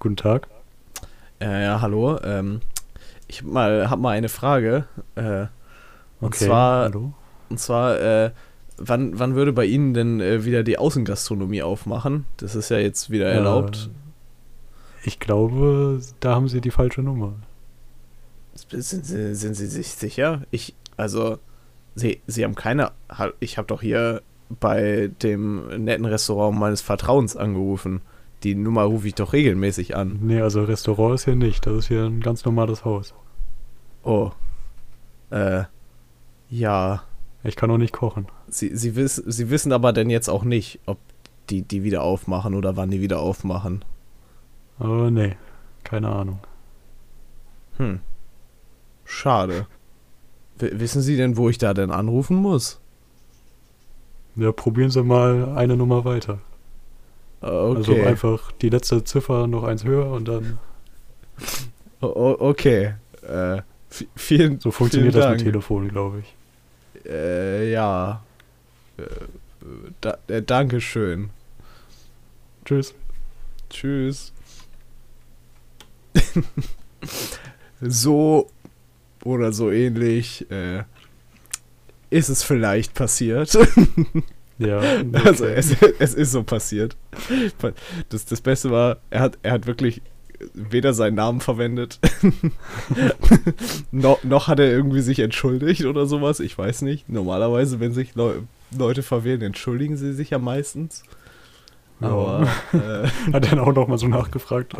Guten Tag. Äh, ja, hallo. Ähm, ich hab mal, hab mal eine Frage. Äh, und Okay, zwar, hallo. und zwar äh, wann, wann würde bei Ihnen denn äh, wieder die Außengastronomie aufmachen? Das ist ja jetzt wieder erlaubt. Äh, ich glaube, da haben Sie die falsche Nummer. Sind, Sie, sind Sie sich sicher? Ich, also, Sie, Sie haben keine. Ich habe doch hier bei dem netten Restaurant meines Vertrauens angerufen. Die Nummer rufe ich doch regelmäßig an. Nee, also Restaurant ist hier nicht. Das ist hier ein ganz normales Haus. Oh. Äh. Ja. Ich kann auch nicht kochen. Sie, Sie, wiss, Sie wissen aber denn jetzt auch nicht, ob die die wieder aufmachen oder wann die wieder aufmachen. Aber nee, keine Ahnung. Hm. Schade. W wissen Sie denn, wo ich da denn anrufen muss? Ja, probieren Sie mal eine Nummer weiter. Äh, Also Okay. einfach die letzte Ziffer noch eins höher und dann. Okay. Äh, vi- vielen, So funktioniert vielen das mit. Telefon, glaube ich. Äh, ja. Äh, da, äh, Dankeschön. Tschüss. Tschüss. so oder so ähnlich äh, ist es vielleicht passiert. Ja. Also okay. es, es ist so passiert. Das, das Beste war, er hat, er hat wirklich weder seinen Namen verwendet, noch, noch hat er irgendwie sich entschuldigt oder sowas. Ich weiß nicht. Normalerweise, wenn sich Leu Leute verwählen, entschuldigen sie sich ja meistens. Ja. Aber äh, Hat dann auch noch mal so nachgefragt,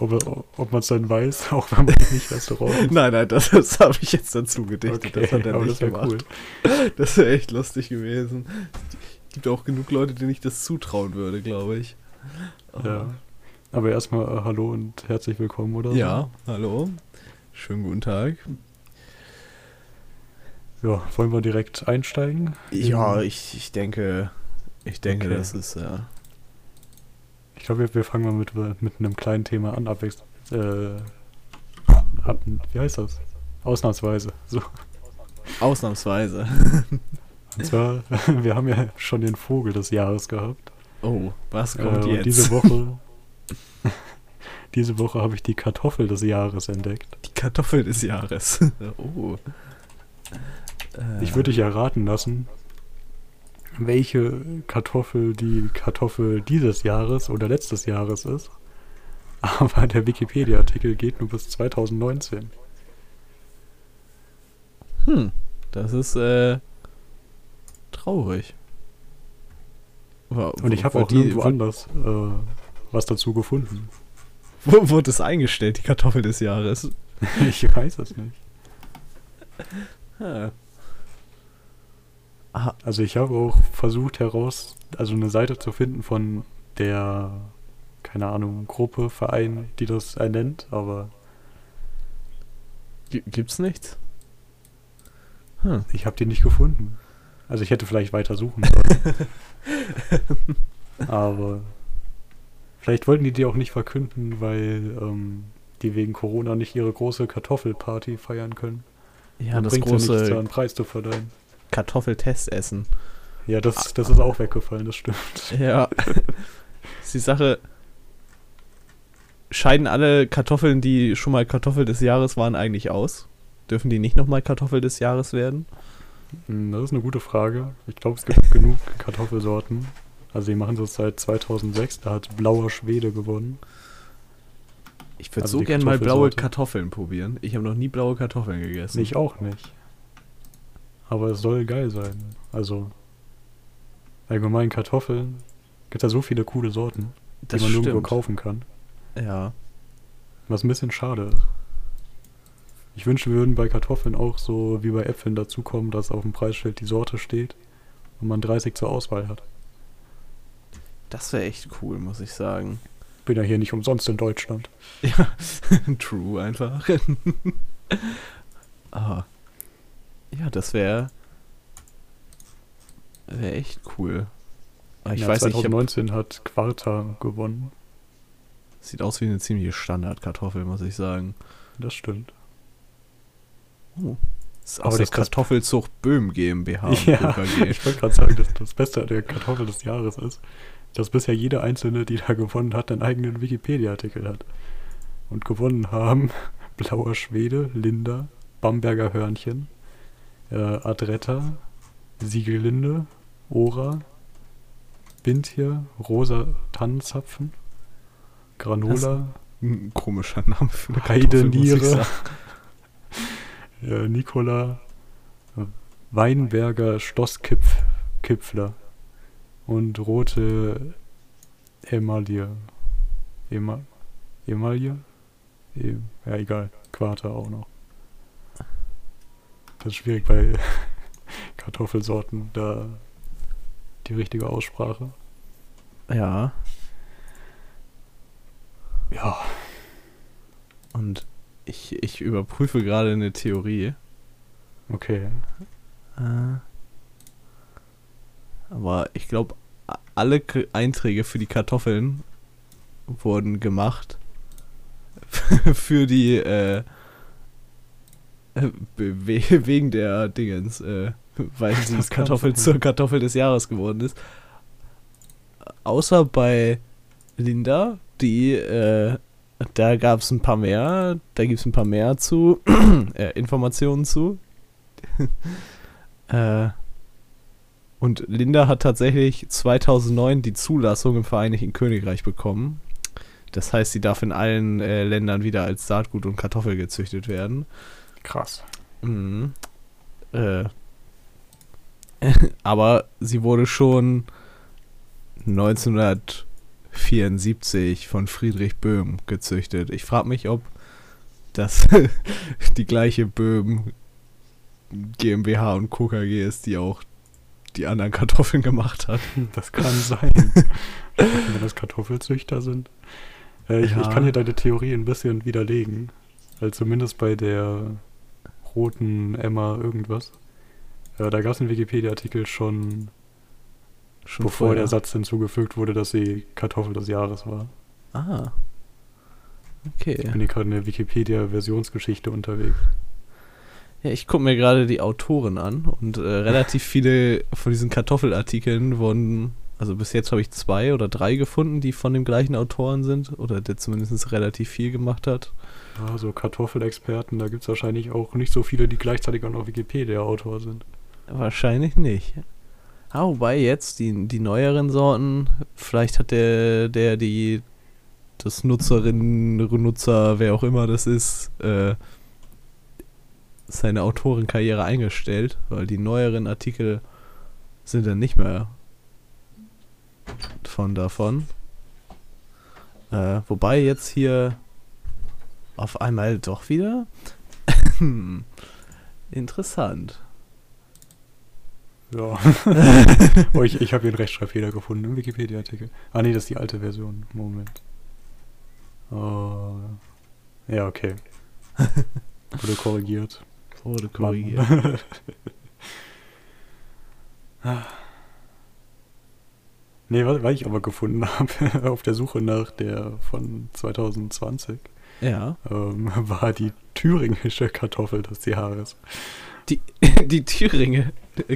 ob, ob man es dann weiß, auch wenn man nicht Restaurant ist. nein, nein, das, das habe ich jetzt dazu gedichtet. Okay, das hat er nicht das wäre gemacht. cool. Das wäre echt lustig gewesen. Es gibt auch genug Leute, denen ich das zutrauen würde, glaube ich. Ja. Aber erstmal äh, hallo und herzlich willkommen, oder? so. Ja, hallo. Schönen guten Tag. Ja, wollen wir direkt einsteigen? Ja, ich, ich denke, ich denke, Okay. das ist ja. Ich glaube, wir, fangen mal mit, mit einem kleinen Thema an, abwechselnd. Äh, wie heißt das? Ausnahmsweise. So. Ausnahmsweise. Und zwar, wir haben ja schon den Vogel des Jahres gehabt. Oh, was Äh, kommt und jetzt? diese Woche, diese Woche habe ich die Kartoffel des Jahres entdeckt. Die Kartoffel des Jahres. oh. Äh, Ich würde dich erraten lassen, welche Kartoffel die Kartoffel dieses Jahres oder letztes Jahres ist. Aber der Wikipedia-Artikel geht nur bis 2019. Hm, das ist äh, traurig. Wa- Und ich habe auch die- nirgendwo anders äh, was dazu gefunden. Wo wurde es eingestellt, die Kartoffel des Jahres? Ich weiß es nicht. Ah. Ah, Also ich habe auch versucht heraus, also eine Seite zu finden von der, keine Ahnung, Gruppe, Verein, die das ernennt, aber gi- gibt's nichts? Hm. ich habe die nicht gefunden. Also ich hätte vielleicht weiter suchen sollen. aber vielleicht wollten die die auch nicht verkünden, weil ähm, die wegen Corona nicht ihre große Kartoffelparty feiern können. Ja, Dann das bringt's ja nichts, da große einen Preis zu verleihen. Kartoffeltestessen. Ja, das, das ist auch weggefallen, das stimmt. Ja. ist die Sache. Scheiden alle Kartoffeln, die schon mal Kartoffel des Jahres waren, eigentlich aus? Dürfen die nicht nochmal Kartoffel des Jahres werden? Hm, Das ist eine gute Frage. Ich glaube, es gibt genug Kartoffelsorten. Also die machen das seit 2006. Da hat Blauer Schwede gewonnen. Ich würde Also so die gern mal blaue. Kartoffeln probieren. Ich habe noch nie blaue Kartoffeln gegessen. Ich auch nicht. Aber es soll geil sein. Also allgemein Kartoffeln. Gibt ja so viele coole Sorten, das die man nirgendwo stimmt. kaufen kann. Ja. Was ein bisschen schade ist. Ich wünsche, wir würden bei Kartoffeln auch so wie bei Äpfeln dazukommen, dass auf dem Preisschild die Sorte steht und man 30 zur Auswahl hat. Das wäre echt cool, muss ich sagen. Bin ja hier nicht umsonst in Deutschland. Ja, true einfach. ah. Ja, das wäre wäre echt cool. Aber ich ja, weiß nicht, ich hab, 2019 hat Quarta gewonnen. sieht aus wie eine ziemliche Standardkartoffel, muss ich sagen. Das stimmt. Oh, ist aus der das- das- Kartoffelzucht Böhm GmbH. Ja, ich wollte gerade sagen, dass das Beste der Kartoffel des Jahres ist, dass bisher jede einzelne, die da gewonnen hat, einen eigenen Wikipedia-Artikel hat. Und gewonnen haben Blauer Schwede, Linda, Bamberger Hörnchen, äh, Adretta, Siegellinde, Ora, Bintje, Rosa Tannenzapfen, Granola, Ein komischer Name für eine Heideniere, äh, Nikola, äh, Weinberger Stosskipfler und rote Emaille. Ema Emaille? E ja, egal. Quater auch noch. Das ist schwierig bei Kartoffelsorten, da die richtige Aussprache. Ja, Ja, und ich, ich überprüfe gerade eine Theorie. okay. Äh, aber ich glaube, alle K Einträge für die Kartoffeln wurden gemacht für die äh, äh, we- wegen der Dingens, äh, weil kann Kartoffel zur Kartoffel des Jahres geworden ist. Außer bei Linda, die äh, da gab es ein paar mehr, da gibt es ein paar mehr zu äh, Informationen zu. äh, und Linda hat tatsächlich 2009 die Zulassung im Vereinigten Königreich bekommen. Das heißt, sie darf in allen äh, Ländern wieder als Saatgut und Kartoffel gezüchtet werden. Krass. Mhm. Äh. Aber sie wurde schon 1974 von Friedrich Böhm gezüchtet. Ich frage mich, ob das die gleiche Böhm GmbH und Co. KG ist, die auch die anderen Kartoffeln gemacht hat. Das kann sein. Wenn das Kartoffelzüchter sind. Äh, ich, ich Ja. kann hier deine Theorie ein bisschen widerlegen. Weil zumindest bei der roten Emma irgendwas. Äh, da gab es einen Wikipedia-Artikel schon, Schon bevor vorher. der Satz hinzugefügt wurde, dass sie Kartoffel des Jahres war. Ah. Ich Okay. bin hier gerade in der Wikipedia-Versionsgeschichte unterwegs. Ja, ich gucke mir gerade die Autoren an und äh, relativ viele von diesen Kartoffelartikeln wurden, also bis jetzt habe ich zwei oder drei gefunden, die von dem gleichen Autoren sind oder der zumindest relativ viel gemacht hat. Ja, so Kartoffelexperten, da gibt es wahrscheinlich auch nicht so viele, die gleichzeitig auch noch Wikipedia-Autor sind. Wahrscheinlich nicht. Ah, wobei jetzt die, die neueren Sorten, vielleicht hat der, der die, das Nutzerinnen, Nutzer, wer auch immer das ist, äh, seine Autorenkarriere eingestellt, weil die neueren Artikel sind dann nicht mehr von davon. Äh, wobei jetzt hier auf einmal doch wieder interessant. Ja. oh, ich ich habe hier einen Rechtschreibfehler gefunden im Wikipedia-Artikel. Ah, nee, das ist die alte Version. Moment. Oh. Ja, okay. Wurde korrigiert. Wurde korrigiert. Nee, was, was ich aber gefunden habe auf der Suche nach der von 2020, Ja. ähm, war die thüringische Kartoffel des Jahres. Die, die Thüringe.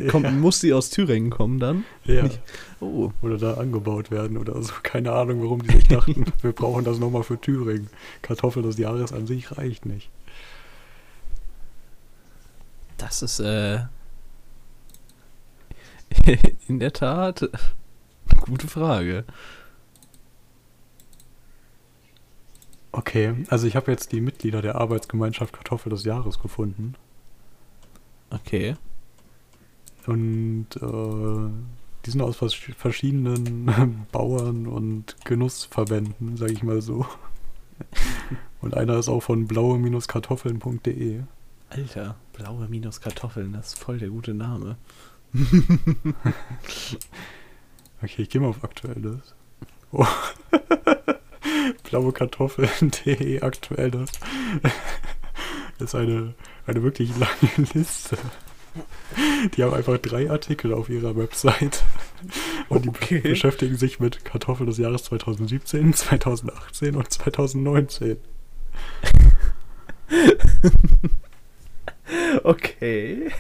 Kommt, Ja. Muss die aus Thüringen kommen dann? Ja. Nicht- Oh. Oder da angebaut werden oder so. Keine Ahnung, warum die sich dachten, wir brauchen das nochmal für Thüringen. Kartoffel des Jahres an sich reicht nicht. Das ist äh, in der Tat gute Frage. Okay, also ich habe jetzt die Mitglieder der Arbeitsgemeinschaft Kartoffel des Jahres gefunden. Okay. Und äh, die sind aus vers verschiedenen Bauern und Genussverbänden, sage ich mal so. Und einer ist auch von blaue-kartoffeln.de. Alter, blaue minus Kartoffeln, das ist voll der gute Name. Okay, ich gehe mal auf aktuelles. Oh. Blaue Kartoffeln.de aktuelles. Das ist eine, eine wirklich lange Liste. Die haben einfach drei Artikel auf ihrer Website. Und die be- Okay. beschäftigen sich mit Kartoffel des Jahres 2017, 2018 und 2019. Okay.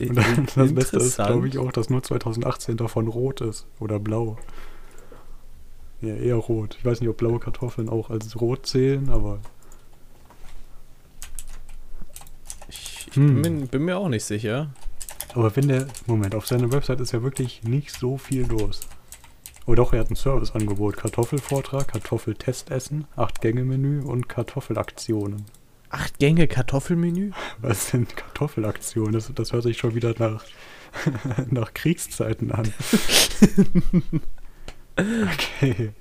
Und dann, das Beste ist, glaube ich, auch, dass nur 2018 davon rot ist. Oder blau. Ja, eher rot. Ich weiß nicht, ob blaue Kartoffeln auch als rot zählen, aber. Ich, ich hm. bin, bin, mir auch nicht sicher. Aber wenn der. Moment, auf seiner Website ist ja wirklich nicht so viel los. Oh doch, er hat ein Serviceangebot. Kartoffelvortrag, Kartoffeltestessen, 8-Gänge-Menü und Kartoffelaktionen. Acht Gänge Kartoffelmenü? Was sind Kartoffelaktionen? Das, das hört sich schon wieder nach, nach Kriegszeiten an. okay.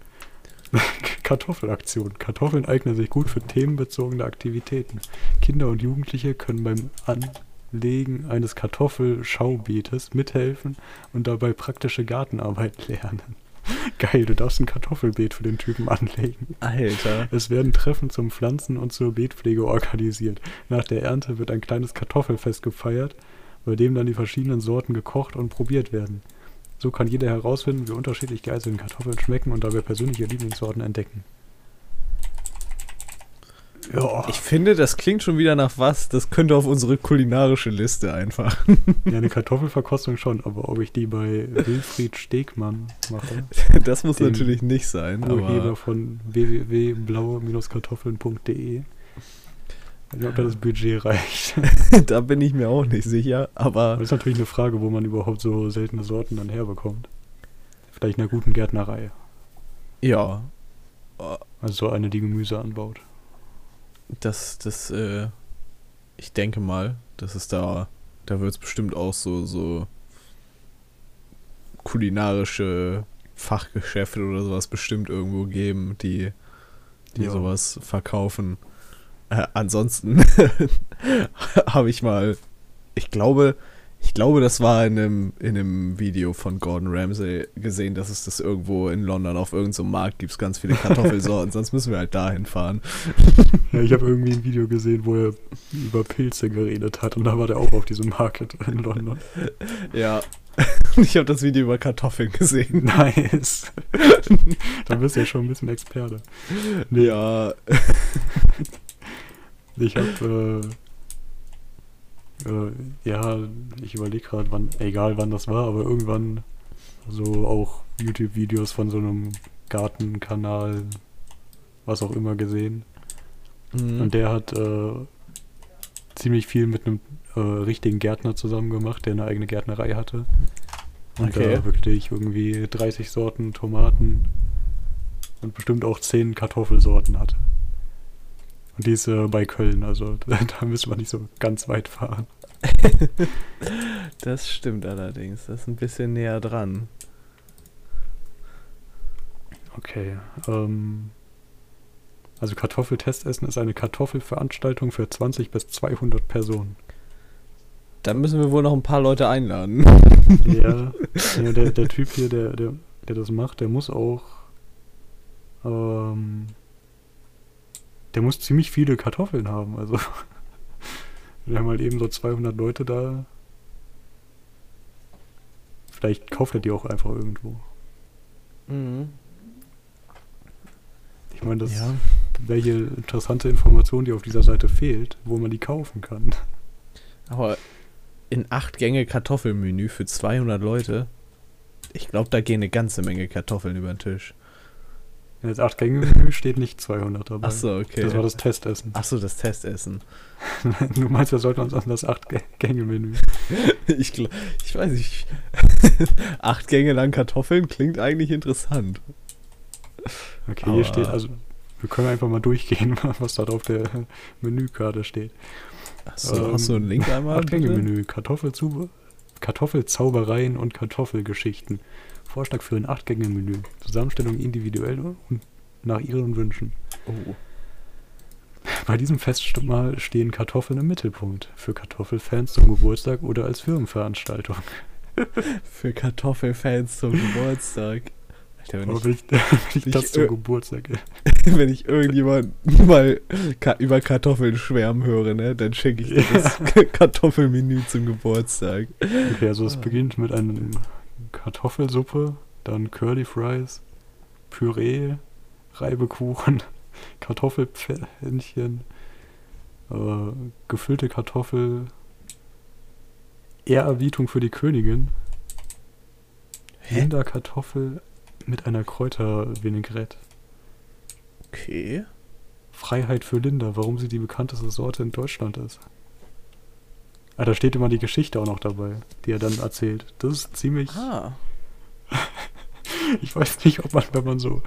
Kartoffelaktion. Kartoffeln eignen sich gut für themenbezogene Aktivitäten. Kinder und Jugendliche können beim Anlegen eines Kartoffelschaubeetes mithelfen und dabei praktische Gartenarbeit lernen. Geil, du darfst ein Kartoffelbeet für den Typen anlegen. Alter. Es werden Treffen zum Pflanzen und zur Beetpflege organisiert. Nach der Ernte wird ein kleines Kartoffelfest gefeiert, bei dem dann die verschiedenen Sorten gekocht und probiert werden. So kann jeder herausfinden, wie unterschiedlich geeignete Kartoffeln schmecken und dabei persönliche Lieblingssorten entdecken. Ja. Ich finde, das klingt schon wieder nach was. Das könnte auf unsere kulinarische Liste einfach. Ja, eine Kartoffelverkostung schon, aber ob ich die bei Wilfried Stegmann mache. Das muss natürlich nicht sein. Urheber von www.blaue-kartoffeln.de. Ob da das Budget reicht. da bin ich mir auch nicht sicher, aber. Das ist natürlich eine Frage, wo man überhaupt so seltene Sorten dann herbekommt. Vielleicht in einer guten Gärtnerei. Ja. Also so eine, die Gemüse anbaut das, das, äh, ich denke mal, dass es da, da wird es bestimmt auch so, so kulinarische Fachgeschäfte oder sowas bestimmt irgendwo geben, die, die ja. sowas verkaufen. Äh, ansonsten habe ich mal, ich glaube, ich glaube, das war in einem, in einem Video von Gordon Ramsay gesehen, dass es das irgendwo in London auf irgendeinem so Markt gibt, ganz viele Kartoffelsorten, sonst müssen wir halt dahin fahren. Ja, ich habe irgendwie ein Video gesehen, wo er über Pilze geredet hat und da war der auch auf diesem Market in London. Ja. Ich habe das Video über Kartoffeln gesehen. Nice. da bist du ja schon ein bisschen Experte. Nee. Ja. Ich habe äh, äh, ja, ich überlege gerade, wann, egal wann das war, aber irgendwann so auch YouTube-Videos von so einem Gartenkanal, was auch immer gesehen. Mhm. Und der hat äh, ziemlich viel mit einem äh, richtigen Gärtner zusammen gemacht, der eine eigene Gärtnerei hatte. Und okay. da wirklich irgendwie 30 Sorten Tomaten und bestimmt auch 10 Kartoffelsorten hatte. Und die ist äh, bei Köln, also da, da müssen wir nicht so ganz weit fahren. das stimmt allerdings. Das ist ein bisschen näher dran. Okay. Ähm, also Kartoffeltestessen ist eine Kartoffelveranstaltung für 20 bis 200 Personen. Da müssen wir wohl noch ein paar Leute einladen. Ja, ja der, der Typ hier, der, der, der das macht, der muss auch ähm, der muss ziemlich viele Kartoffeln haben. Also wir haben halt eben so 200 Leute da. Vielleicht kauft er die auch einfach irgendwo. Mhm. Ich meine, das ja. welche interessante Information, die auf dieser Seite fehlt, wo man die kaufen kann. Aber in acht Gänge Kartoffelmenü für 200 Leute, ich glaube, da gehen eine ganze Menge Kartoffeln über den Tisch. In das 8-Gänge-Menü steht nicht 200 dabei. Achso, okay. Das war das Testessen. Achso, das Testessen. du meinst, wir sollten uns an das 8-Gänge-Menü. ich, ich weiß nicht. 8 Gänge lang Kartoffeln klingt eigentlich interessant. Okay, Aber hier steht, also wir können einfach mal durchgehen, was da auf der Menükarte steht. Achso, ähm, hast du einen Link einmal? 8-Gänge-Menü, Kartoffelzaubereien und Kartoffelgeschichten. Vorschlag für ein Acht-Gänge-Menü. Zusammenstellung individuell und nach Ihren Wünschen. Oh. Bei diesem Festmahl stehen Kartoffeln im Mittelpunkt. Für Kartoffelfans zum Geburtstag oder als Firmenveranstaltung. für Kartoffelfans zum Geburtstag. Alter, wenn, ich, wenn ich, wenn das zum Geburtstag. wenn ich irgendjemand mal über Kartoffeln schwärmen höre, ne, dann schenke ich dir das Kartoffelmenü zum Geburtstag. Okay, also es ah. beginnt mit einem Kartoffelsuppe, dann Curly Fries, Püree, Reibekuchen, Kartoffelpfännchen, Äh, gefüllte Kartoffel. Ehrerbietung für die Königin. Hä? Rinderkartoffel mit einer Kräutervinaigrette. Okay. Freiheit für Linda, warum sie die bekannteste Sorte in Deutschland ist. Ah, da steht immer die Geschichte auch noch dabei, die er dann erzählt. Das ist ziemlich. Ah. Ich weiß nicht, ob man, wenn man so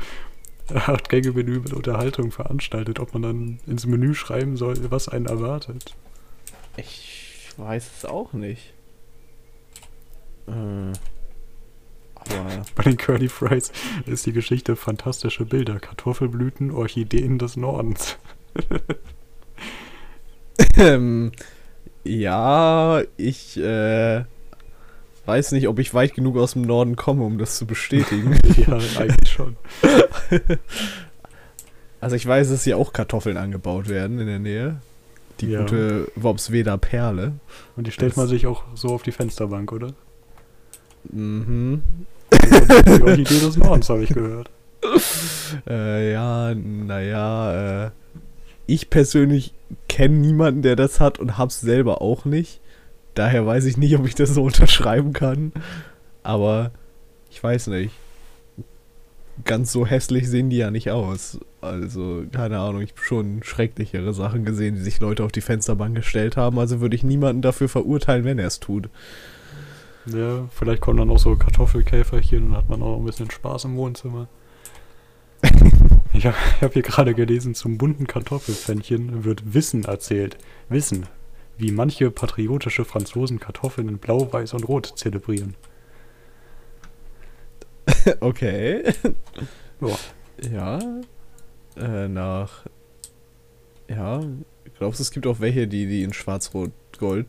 acht Gänge Menü mit Unterhaltung veranstaltet, ob man dann ins Menü schreiben soll, was einen erwartet. Ich weiß es auch nicht. Äh. Aber. Bei den Curly Fries ist die Geschichte fantastische Bilder, Kartoffelblüten, Orchideen des Nordens. Ähm, ja, ich äh, weiß nicht, ob ich weit genug aus dem Norden komme, um das zu bestätigen. ja, eigentlich schon. also ich weiß, dass hier auch Kartoffeln angebaut werden in der Nähe. Die Ja. gute Worpsweder Perle. Und die stellt Das- man sich auch so auf die Fensterbank, oder? Mhm. Die Orchidee des Nordens, habe ich gehört. Äh, ja, naja, äh, ich persönlich kenne niemanden, der das hat und hab's selber auch nicht. Daher weiß ich nicht, ob ich das so unterschreiben kann. Aber ich weiß nicht. Ganz so hässlich sehen die ja nicht aus. Also, keine Ahnung, ich habe schon schrecklichere Sachen gesehen, die sich Leute auf die Fensterbank gestellt haben. Also würde ich niemanden dafür verurteilen, wenn er es tut. Ja, vielleicht kommen dann auch so Kartoffelkäferchen und hat man auch ein bisschen Spaß im Wohnzimmer. Ich habe hab hier gerade gelesen, zum bunten Kartoffelpfännchen wird Wissen erzählt. Wissen, wie manche patriotische Franzosen Kartoffeln in Blau, Weiß und Rot zelebrieren. Okay. Ja. Ja. Äh, nach. Ja. Glaubst du, es gibt auch welche, die die in Schwarz-Rot-Gold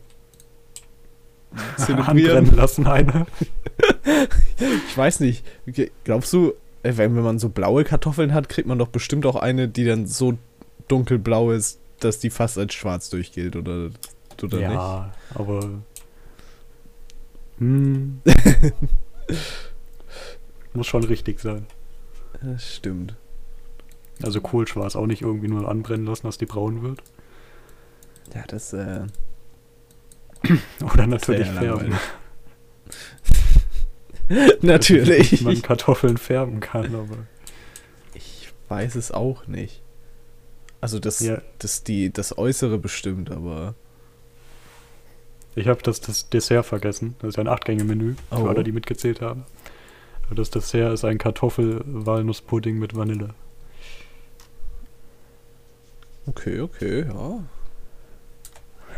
zelebrieren? Anbrennen lassen eine. Ich weiß nicht. Glaubst du, wenn, wenn man so blaue Kartoffeln hat, kriegt man doch bestimmt auch eine, die dann so dunkelblau ist, dass die fast als schwarz durchgeht, oder, oder nicht? ja, aber. Hm. Muss schon richtig sein. Das stimmt. Also Kohlschwarz auch nicht irgendwie nur anbrennen lassen, dass die braun wird. Ja, das, äh. Oder natürlich färben. Natürlich. Wie man Kartoffeln färben kann, aber. Ich weiß es auch nicht. Also das, Ja. das, die, das Äußere bestimmt, aber. Ich habe das, das Dessert vergessen. Das ist ein Acht-Gänge-Menü für Oh. alle, die mitgezählt haben. Das Dessert ist ein Kartoffel-Walnusspudding mit Vanille. Okay, okay, ja.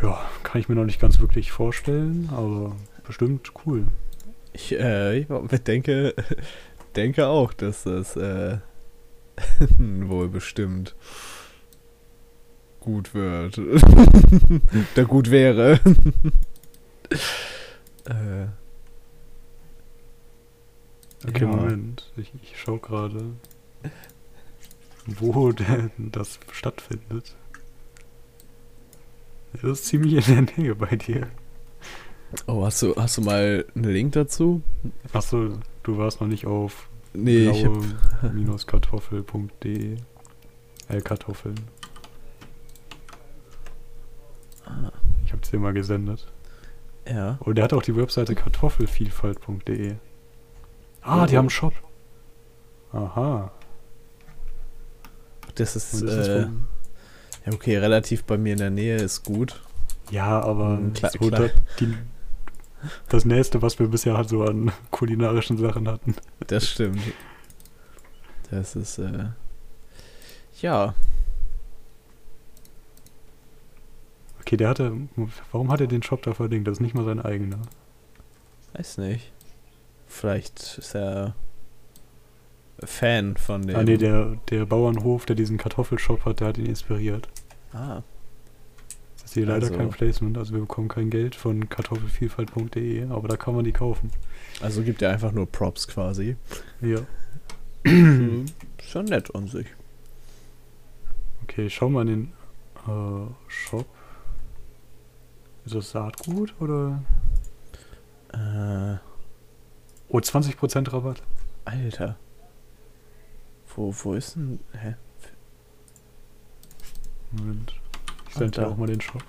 Ja, kann ich mir noch nicht ganz wirklich vorstellen, aber bestimmt cool. Ich, äh, ich denke, denke auch, dass das äh, wohl bestimmt gut wird. da gut wäre. äh, Okay, Ja. Moment. Ich, ich schaue gerade, wo denn das stattfindet. Das ist ziemlich in der Nähe bei dir. Oh, hast du, hast du mal einen Link dazu? Achso, du warst noch nicht auf Nee, blaue-kartoffel.de. Äh, Kartoffeln. Ah. Ich hab's dir mal gesendet. ja. Und der hat auch die Webseite kartoffelvielfalt.de. Ah, die Oh. haben einen Shop. Aha. Das ist, das ist äh, ja, okay, relativ bei mir in der Nähe ist gut. ja, aber klar- so die, das nächste, was wir bisher halt so an kulinarischen Sachen hatten. Das stimmt. Das ist, äh, ja. Okay, der hatte. Warum hat er den Shop da verlinkt? Das ist nicht mal sein eigener. Weiß nicht. Vielleicht ist er Fan von dem. Ah, nee, der, der Bauernhof, der diesen Kartoffelshop hat, der hat ihn inspiriert. Ah, Hier leider Also- kein Placement, also wir bekommen kein Geld von kartoffelvielfalt.de, aber da kann man die kaufen. also gibt er einfach nur Props quasi. Ja. Hm, Schon nett an sich. Okay, schau mal in den äh, Shop. Ist das Saatgut oder? Äh, Oh, 20% Rabatt. Alter. Wo, wo ist denn. Hä? Moment. Ich Alter. auch mal den Shop.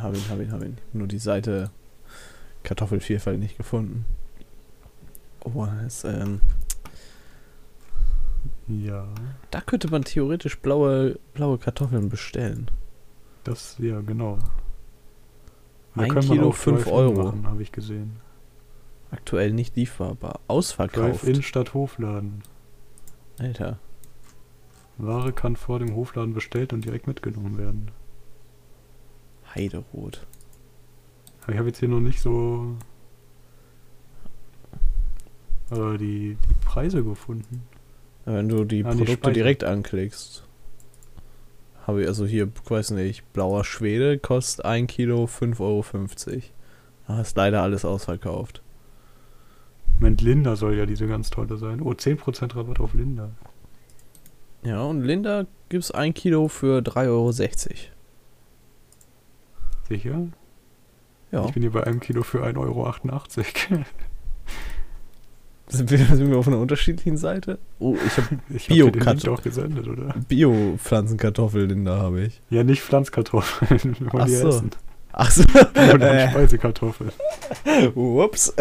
Hab ihn, hab ihn, hab ihn. Nur die Seite Kartoffelvielfalt nicht gefunden. Oh, das, ähm, Ja, da könnte man theoretisch blaue, blaue Kartoffeln bestellen. das, ja, genau. Ein kann man Kilo, auch fünf Drive-In Euro. machen, habe ich gesehen. Aktuell nicht lieferbar. Ausverkauft. Drive-In statt Hofladen. Alter. Ware kann vor dem Hofladen bestellt und direkt mitgenommen werden. Heiderot. Aber ich habe jetzt hier noch nicht so äh, die, die Preise gefunden. Wenn du die Ah, Produkte direkt anklickst. Habe ich also hier, weiß nicht, blauer Schwede kostet 1 Kilo 5,50 Euro. Da ist leider alles ausverkauft. Moment, Linda soll ja diese ganz tolle sein. Oh, 10% Rabatt auf Linda. Ja, und Linda gibt's 1 Kilo für 3,60 Euro. Sicher? Ja. Ich bin hier bei einem Kilo für 1,88 Euro. Sind wir, sind wir auf einer unterschiedlichen Seite? Oh, ich habe Bio-Cut. auch gesendet, oder? Bio-Pflanzenkartoffeln, Linda habe ich. Ja, nicht Pflanzkartoffeln. Wir wollen Ach die so. essen. Ach so. Wollen Äh. Speisekartoffeln. Ups.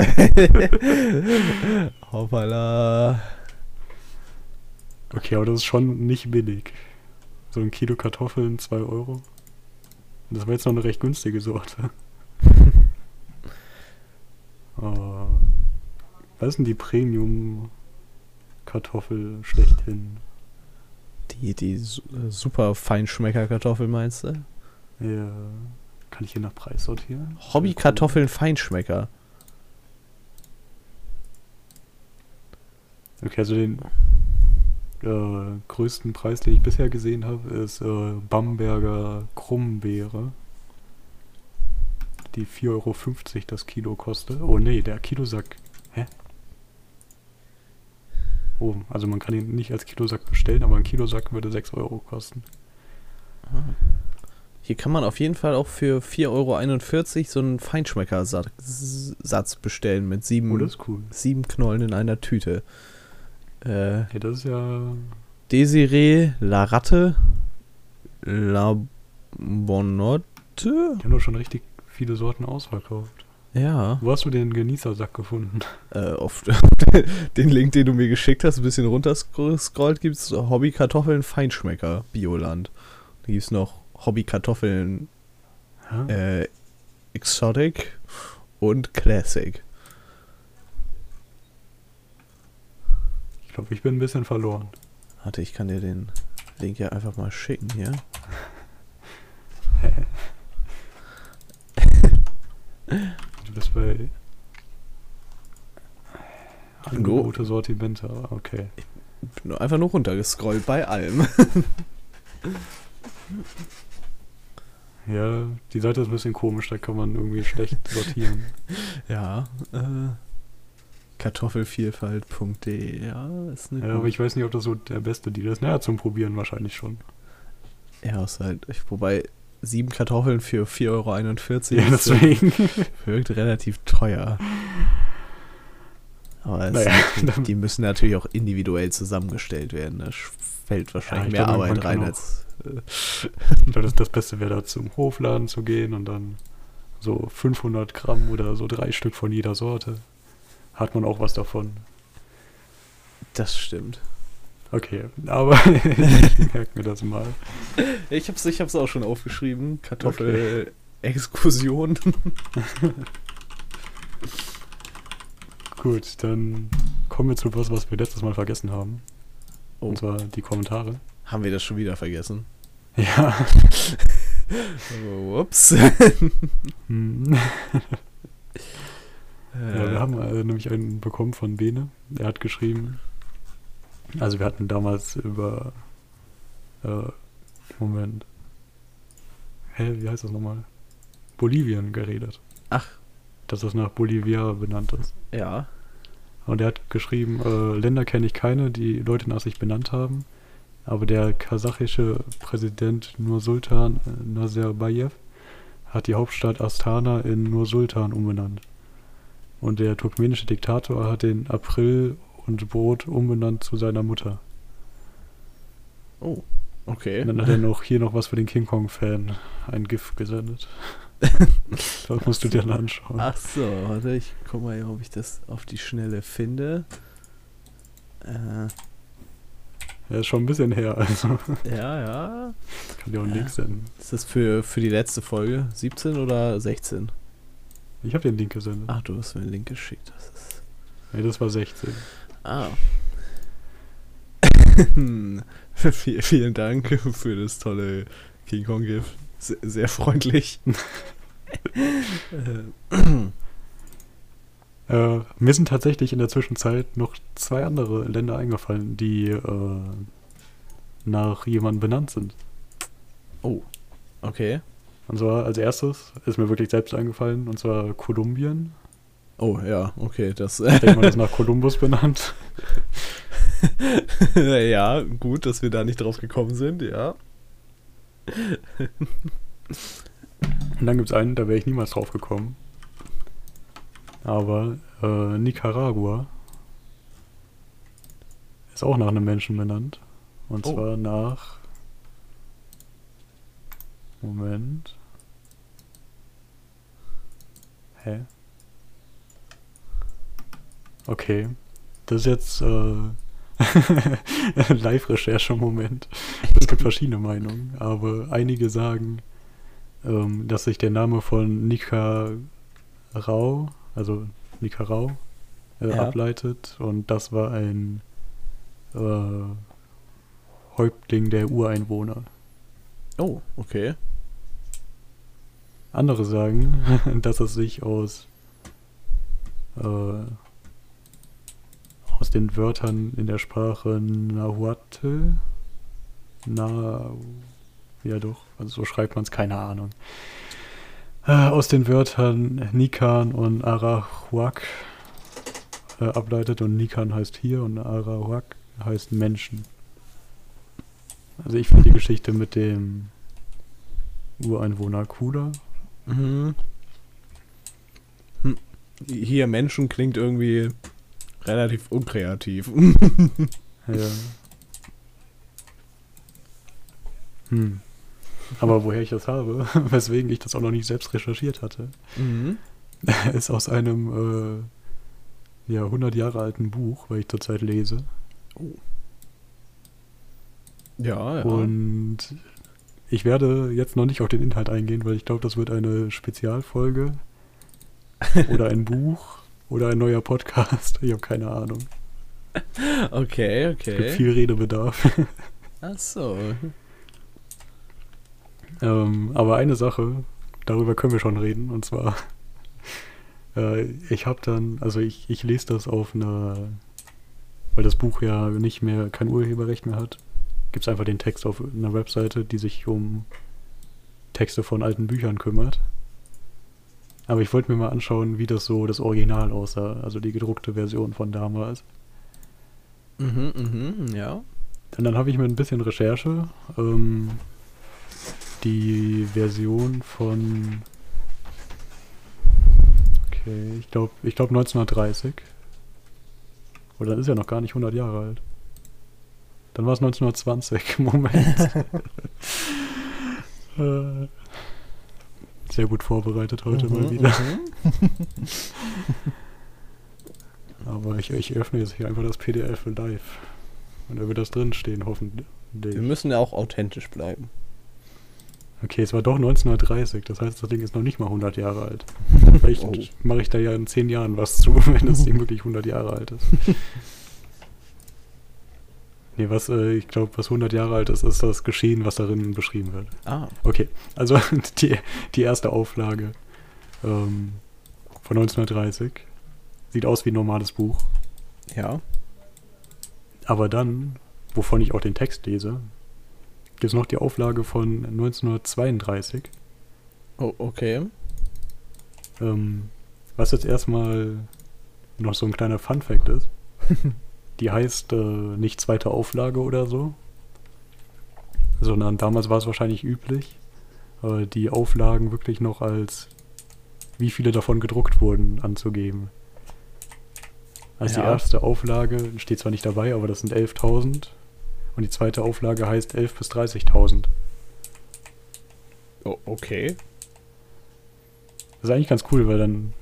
Hoppala. Okay, aber das ist schon nicht billig. So ein Kilo Kartoffeln, 2 Euro. Und das war jetzt noch eine recht günstige Sorte. Oh. Was ist denn die Premium-Kartoffel schlechthin? Die, die äh, super Feinschmecker-Kartoffel meinst du? Ja. Kann ich hier nach Preis sortieren? Hobbykartoffeln Feinschmecker. Okay, also den äh, größten Preis, den ich bisher gesehen habe, ist äh, Bamberger Krummbeere. Die 4,50 Euro das Kilo kostet. Oh nee, der Kilosack. Hä? Oh, also man kann ihn nicht als Kilosack bestellen, aber ein Kilosack würde 6 Euro kosten. Hier kann man auf jeden Fall auch für 4,41 Euro so einen Feinschmecker-Satz bestellen mit sieben, Oh, cool. sieben Knollen in einer Tüte. Äh, Ja, das ist ja. Desiree Laratte La Bonotte? Die haben doch schon richtig viele Sorten ausverkauft. Ja, Wo hast du den Genießersack gefunden? äh, auf den Link, den du mir geschickt hast, ein bisschen runterscrollt, gibt es Hobbykartoffeln Feinschmecker Bioland. Da gibt es noch Hobbykartoffeln äh, Exotic und Classic. Glaube, ich bin ein bisschen verloren. Warte, ich kann dir den Link ja einfach mal schicken hier. Du bist bei Angebote, Sortimente, aber okay. Bin nur einfach nur runtergescrollt bei allem. Ja, die Seite ist ein bisschen komisch, da kann man irgendwie schlecht sortieren. ja, äh, kartoffelvielfalt.de, ja, ist eine Ja, aber ich weiß nicht, ob das so der beste Deal ist. Naja, zum Probieren wahrscheinlich schon. Ja, ist halt, wobei sieben Kartoffeln für 4,41 Euro Ja, äh, deswegen. wirkt relativ teuer. Aber Naja, dann- die müssen natürlich auch individuell zusammengestellt werden. Da fällt wahrscheinlich ich mehr glaube, Arbeit rein als. Äh, Ich glaube, das, das Beste wäre da zum Hofladen zu gehen und dann so 500 Gramm oder so drei Stück von jeder Sorte. Hat man auch was davon. das stimmt. Okay, aber ich merke mir das mal. Ich hab's, ich hab's auch schon aufgeschrieben. Kartoffel-Exkursion. Gut, dann kommen wir zu was, was wir letztes Mal vergessen haben. Oh. Und zwar die Kommentare. Haben wir das schon wieder vergessen? Ja. Ups. Äh, Ja, wir haben äh, nämlich einen bekommen von Bene. Er hat geschrieben, also wir hatten damals über, äh, Moment, hä, wie heißt das nochmal? Bolivien geredet. Ach. Dass das nach Bolivia benannt ist. Ja. Und er hat geschrieben, äh, Länder kenne ich keine, die Leute nach sich benannt haben. Aber der kasachische Präsident Nursultan äh, Nazarbayev hat die Hauptstadt Astana in Nursultan umbenannt. Und der turkmenische Diktator hat den April und Brot umbenannt zu seiner Mutter. Oh. Okay. Und dann hat er noch hier noch was für den King Kong-Fan. Ein GIF gesendet. das musst du dir dann anschauen. Ach so, warte, ich guck mal, ob ich das auf die Schnelle finde. Äh, Ja, ist schon ein bisschen her, also ja, ja. kann dir auch Ja. Link senden. Ist das für, für die letzte Folge? 17 oder 16? Ich habe den Link gesendet. Ach, du hast mir einen Link geschickt. Das ist. Nee, das war 16. Ah. Viel- Vielen Dank für das tolle King Kong Gift. Sehr, sehr freundlich. Äh, Äh, mir sind tatsächlich in der Zwischenzeit noch zwei andere Länder eingefallen, die äh, nach jemandem benannt sind. oh, okay. Und zwar als erstes ist mir wirklich selbst eingefallen, und zwar Kolumbien. Oh, ja, okay, das. Ich denke mal, das ist nach Kolumbus benannt. ja, gut, dass wir da nicht drauf gekommen sind, ja. Und dann gibt es einen, da wäre ich niemals drauf gekommen. Aber äh, Nicaragua ist auch nach einem Menschen benannt. Und Oh. zwar nach. Moment. Hä? Okay. Das ist jetzt äh, Live-Recherche-Moment. Es gibt verschiedene Meinungen, aber einige sagen, ähm, dass sich der Name von Nicarau, also Nicarau, äh, Ja. ableitet und das war ein äh, Häuptling der Ureinwohner. Oh, okay. Andere sagen, dass es sich aus äh, aus den Wörtern in der Sprache Nahuatl, Na, ja doch, also so schreibt man es, keine Ahnung. Äh, aus den Wörtern Nikan und Arahuac äh, ableitet und Nikan heißt hier und Arahuac heißt Menschen. Also ich finde die Geschichte mit dem Ureinwohner cooler. Mhm. Hm. Hier Menschen klingt irgendwie relativ unkreativ. Ja. Hm. Aber woher ich das habe, weswegen ich das auch noch nicht selbst recherchiert hatte, mhm. ist aus einem äh, ja, 100 Jahre alten Buch, weil ich zurzeit lese. Ja, ja. Und ich werde jetzt noch nicht auf den Inhalt eingehen, weil ich glaube, das wird eine Spezialfolge oder ein Buch oder ein neuer Podcast. Ich habe keine Ahnung. okay, Es gibt okay. viel Redebedarf. Ach so. Ähm, aber eine Sache, darüber können wir schon reden, und zwar, äh, ich habe dann, also ich, ich lese das auf einer, weil das Buch ja nicht mehr, kein Urheberrecht mehr hat, gibt es einfach den Text auf einer Webseite, die sich um Texte von alten Büchern kümmert. Aber ich wollte mir mal anschauen, wie das so das Original aussah, also die gedruckte Version von damals. Mhm, mhm, ja. Und dann habe ich mit ein bisschen Recherche ähm, die Version von. Okay, ich glaube ich glaub 1930. Oder dann ist ja noch gar nicht 100 Jahre alt. Dann war es 1920. Moment. Äh, Sehr gut vorbereitet heute mal Mhm, wieder. mhm. Aber ich, ich öffne jetzt hier einfach das PDF live. Und da wird das drinstehen, hoffentlich. Wir müssen ja auch authentisch bleiben. Okay, es war doch 1930, das heißt, das Ding ist noch nicht mal 100 Jahre alt. Vielleicht Oh. mache ich da ja in 10 Jahren was zu, wenn das Ding wirklich 100 Jahre alt ist. Nee, was, äh, ich glaube, was 100 Jahre alt ist, ist das Geschehen, was darin beschrieben wird. Ah, Okay, also die, die erste Auflage ähm, von 1930 sieht aus wie ein normales Buch. ja. Aber dann, wovon ich auch den Text lese, gibt es noch die Auflage von 1932. Oh, okay. Ähm, was jetzt erstmal noch so ein kleiner Fun-Fact ist. die heißt äh, nicht zweite Auflage oder so, sondern damals war es wahrscheinlich üblich, äh, die Auflagen wirklich noch als wie viele davon gedruckt wurden anzugeben. Also die Ja. erste Auflage steht zwar nicht dabei, aber das sind 11.000 Und die zweite Auflage heißt 11 bis 30.000. Oh, okay. Das ist eigentlich ganz cool, weil dann.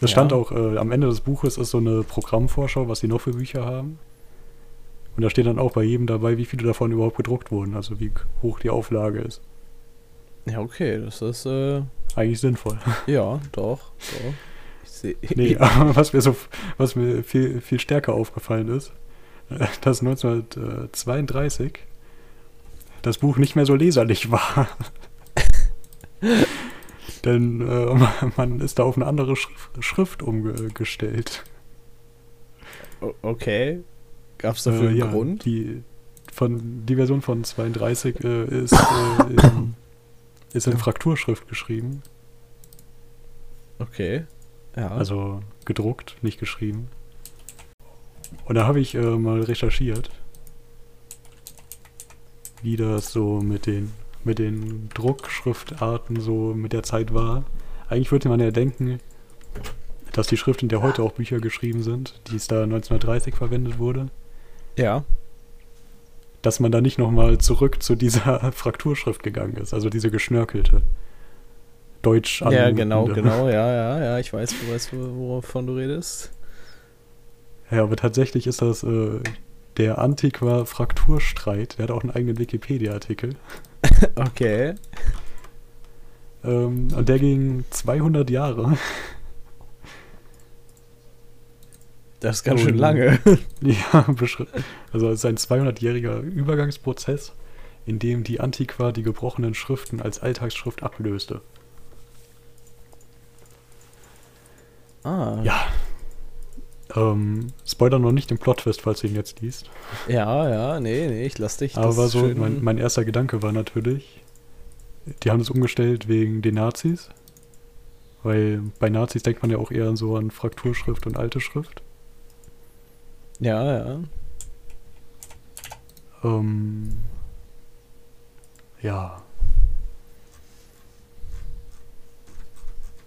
Das Ja. stand auch äh, am Ende des Buches ist so eine Programmvorschau, was sie noch für Bücher haben. Und da steht dann auch bei jedem dabei, wie viele davon überhaupt gedruckt wurden, also wie hoch die Auflage ist. Ja, okay, das ist, äh, Eigentlich sinnvoll. ja, doch, doch. Ich sehe. Nee, aber was mir so was mir viel, viel stärker aufgefallen ist, äh, dass 1932 das Buch nicht mehr so leserlich war. Denn äh, man ist da auf eine andere Schrift, Schrift umgestellt. Okay. Gab es dafür Äh, einen ja, Grund? Die, von, die Version von 32 äh, ist, äh, in, ist in Frakturschrift geschrieben. Okay. Ja. Also gedruckt, nicht geschrieben. Und da habe ich äh, mal recherchiert, wie das so mit den, mit den Druckschriftarten so mit der Zeit war. Eigentlich würde man ja denken, dass die Schrift, in der heute auch Bücher geschrieben sind, die es da 1930 verwendet wurde, ja. dass man da nicht nochmal zurück zu dieser Frakturschrift gegangen ist, also diese geschnörkelte. Deutsch Ja, genau, genau, ja, ja, ja. Ich weiß, du weißt, wo- wovon du redest. Ja, aber tatsächlich ist das äh, der Antiqua Frakturstreit. Der hat auch einen eigenen Wikipedia-Artikel. Okay. Ähm, und der ging 200 Jahre. Das ist ganz schön Und- lange. ja, also es ist ein 200-jähriger Übergangsprozess, in dem die Antiqua die gebrochenen Schriften als Alltagsschrift ablöste. Ah. Ja. Ähm, Spoiler noch nicht den Plot-Twist, falls du ihn jetzt liest. Ja, ja, nee, nee, ich lass dich. Aber so, mein, mein erster Gedanke war natürlich, die haben das umgestellt wegen den Nazis. Weil bei Nazis denkt man ja auch eher so an Frakturschrift und alte Schrift. Ja, ja. Ähm, ja.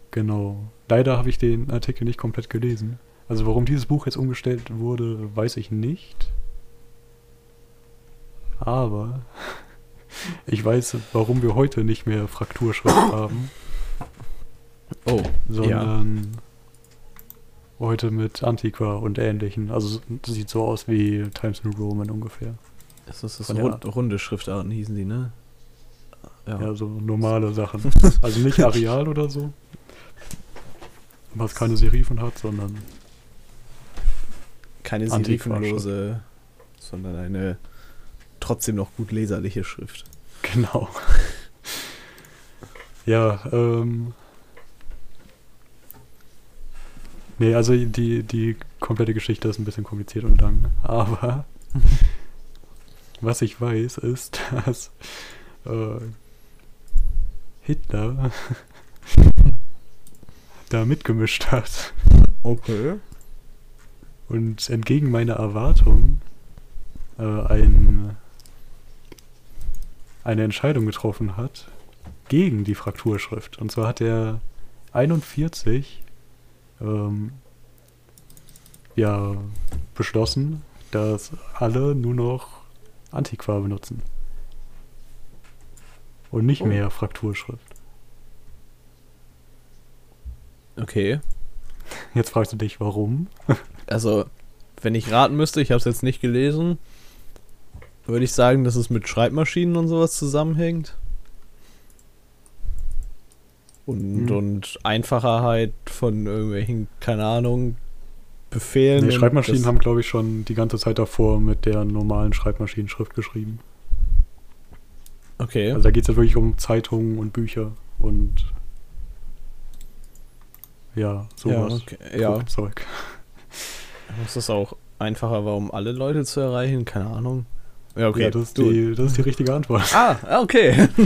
Genau. Leider habe ich den Artikel nicht komplett gelesen. Also warum dieses Buch jetzt umgestellt wurde, weiß ich nicht. Aber ich weiß, warum wir heute nicht mehr Frakturschrift haben, Oh, sondern heute mit Antiqua und ähnlichen. Also sieht so aus wie Times New Roman ungefähr. das ist das rund, runde Schriftarten hießen die, ne? Ja, so normale Sachen. Also nicht Areal oder so. Was keine Serifen hat, sondern Keine Antiqua serifenlose, sondern eine trotzdem noch gut leserliche Schrift. genau. ja, ähm. Nee, also die, die komplette Geschichte ist ein bisschen kompliziert und lang. Aber was ich weiß, ist, dass äh, Hitler da mitgemischt hat. Okay. Und entgegen meiner Erwartung äh, ein, eine Entscheidung getroffen hat gegen die Frakturschrift. Und zwar hat er 41 ähm, ja, beschlossen, dass alle nur noch Antiqua benutzen. Und nicht Oh. mehr Frakturschrift. Okay. Jetzt fragst du dich, warum? Also, wenn ich raten müsste, ich habe es jetzt nicht gelesen, würde ich sagen, dass es mit Schreibmaschinen und sowas zusammenhängt. Und, Hm. und Einfacherheit von irgendwelchen, keine Ahnung, Befehlen. Nee, Schreibmaschinen haben, glaube ich, schon die ganze Zeit davor mit der normalen Schreibmaschinenschrift geschrieben. Okay. Also da geht es ja wirklich um Zeitungen und Bücher und ja, sowas. ja, okay. ja. Dass das auch einfacher war, um alle Leute zu erreichen, keine Ahnung. Ja, okay. Ja, das ist, du- die, das ist die richtige Antwort. Ah, okay.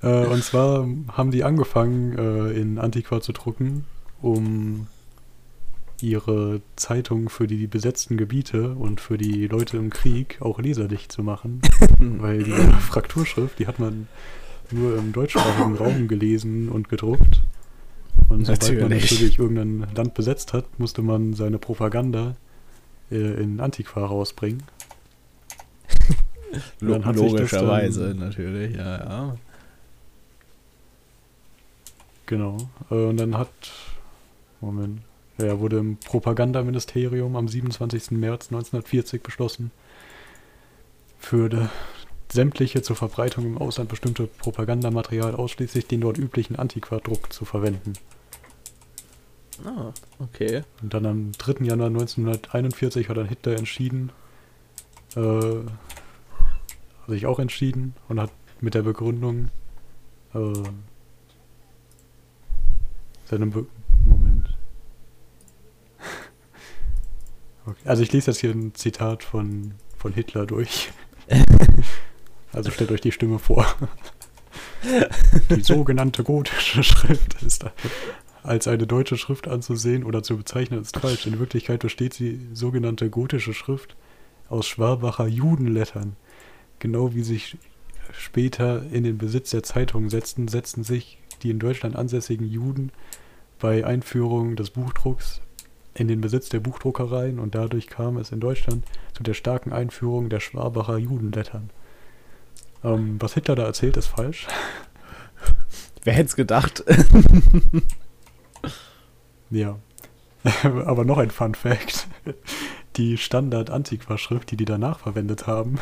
Äh, und zwar haben die angefangen, äh, in Antiqua zu drucken, um ihre Zeitung für die besetzten Gebiete und für die Leute im Krieg auch leserlich zu machen. Weil die Frakturschrift, die hat man nur im deutschsprachigen Raum gelesen und gedruckt. Und sobald man Natürlich. natürlich irgendein Land besetzt hat, musste man seine Propaganda äh, in Antiqua rausbringen. Lo logischerweise natürlich, ja, ja. Genau. Äh, und dann hat. Moment. Ja, wurde im Propagandaministerium am 27. März 1940 beschlossen, für die, sämtliche zur Verbreitung im Ausland bestimmte Propagandamaterial ausschließlich den dort üblichen Antiquadruck zu verwenden. Ah, okay. Und dann am 3. Januar 1941 hat dann Hitler entschieden, äh, hat sich auch entschieden und hat mit der Begründung äh, seine Be Moment. okay. Also ich lese jetzt hier ein Zitat von, von Hitler durch. also stellt euch die Stimme vor. Die sogenannte gotische Schrift ist als eine deutsche Schrift anzusehen oder zu bezeichnen ist falsch. In Wirklichkeit besteht die sogenannte gotische Schrift aus Schwabacher Judenlettern. Genau wie sich später in den Besitz der Zeitungen setzten, setzten sich die in Deutschland ansässigen Juden bei Einführung des Buchdrucks in den Besitz der Buchdruckereien und dadurch kam es in Deutschland zu der starken Einführung der Schwabacher Judenlettern. Ähm, was Hitler da erzählt, ist falsch. Wer hätte es gedacht? ja. Aber noch ein Fun Fact. Die Standard-Antiqua-Schrift, die die danach verwendet haben,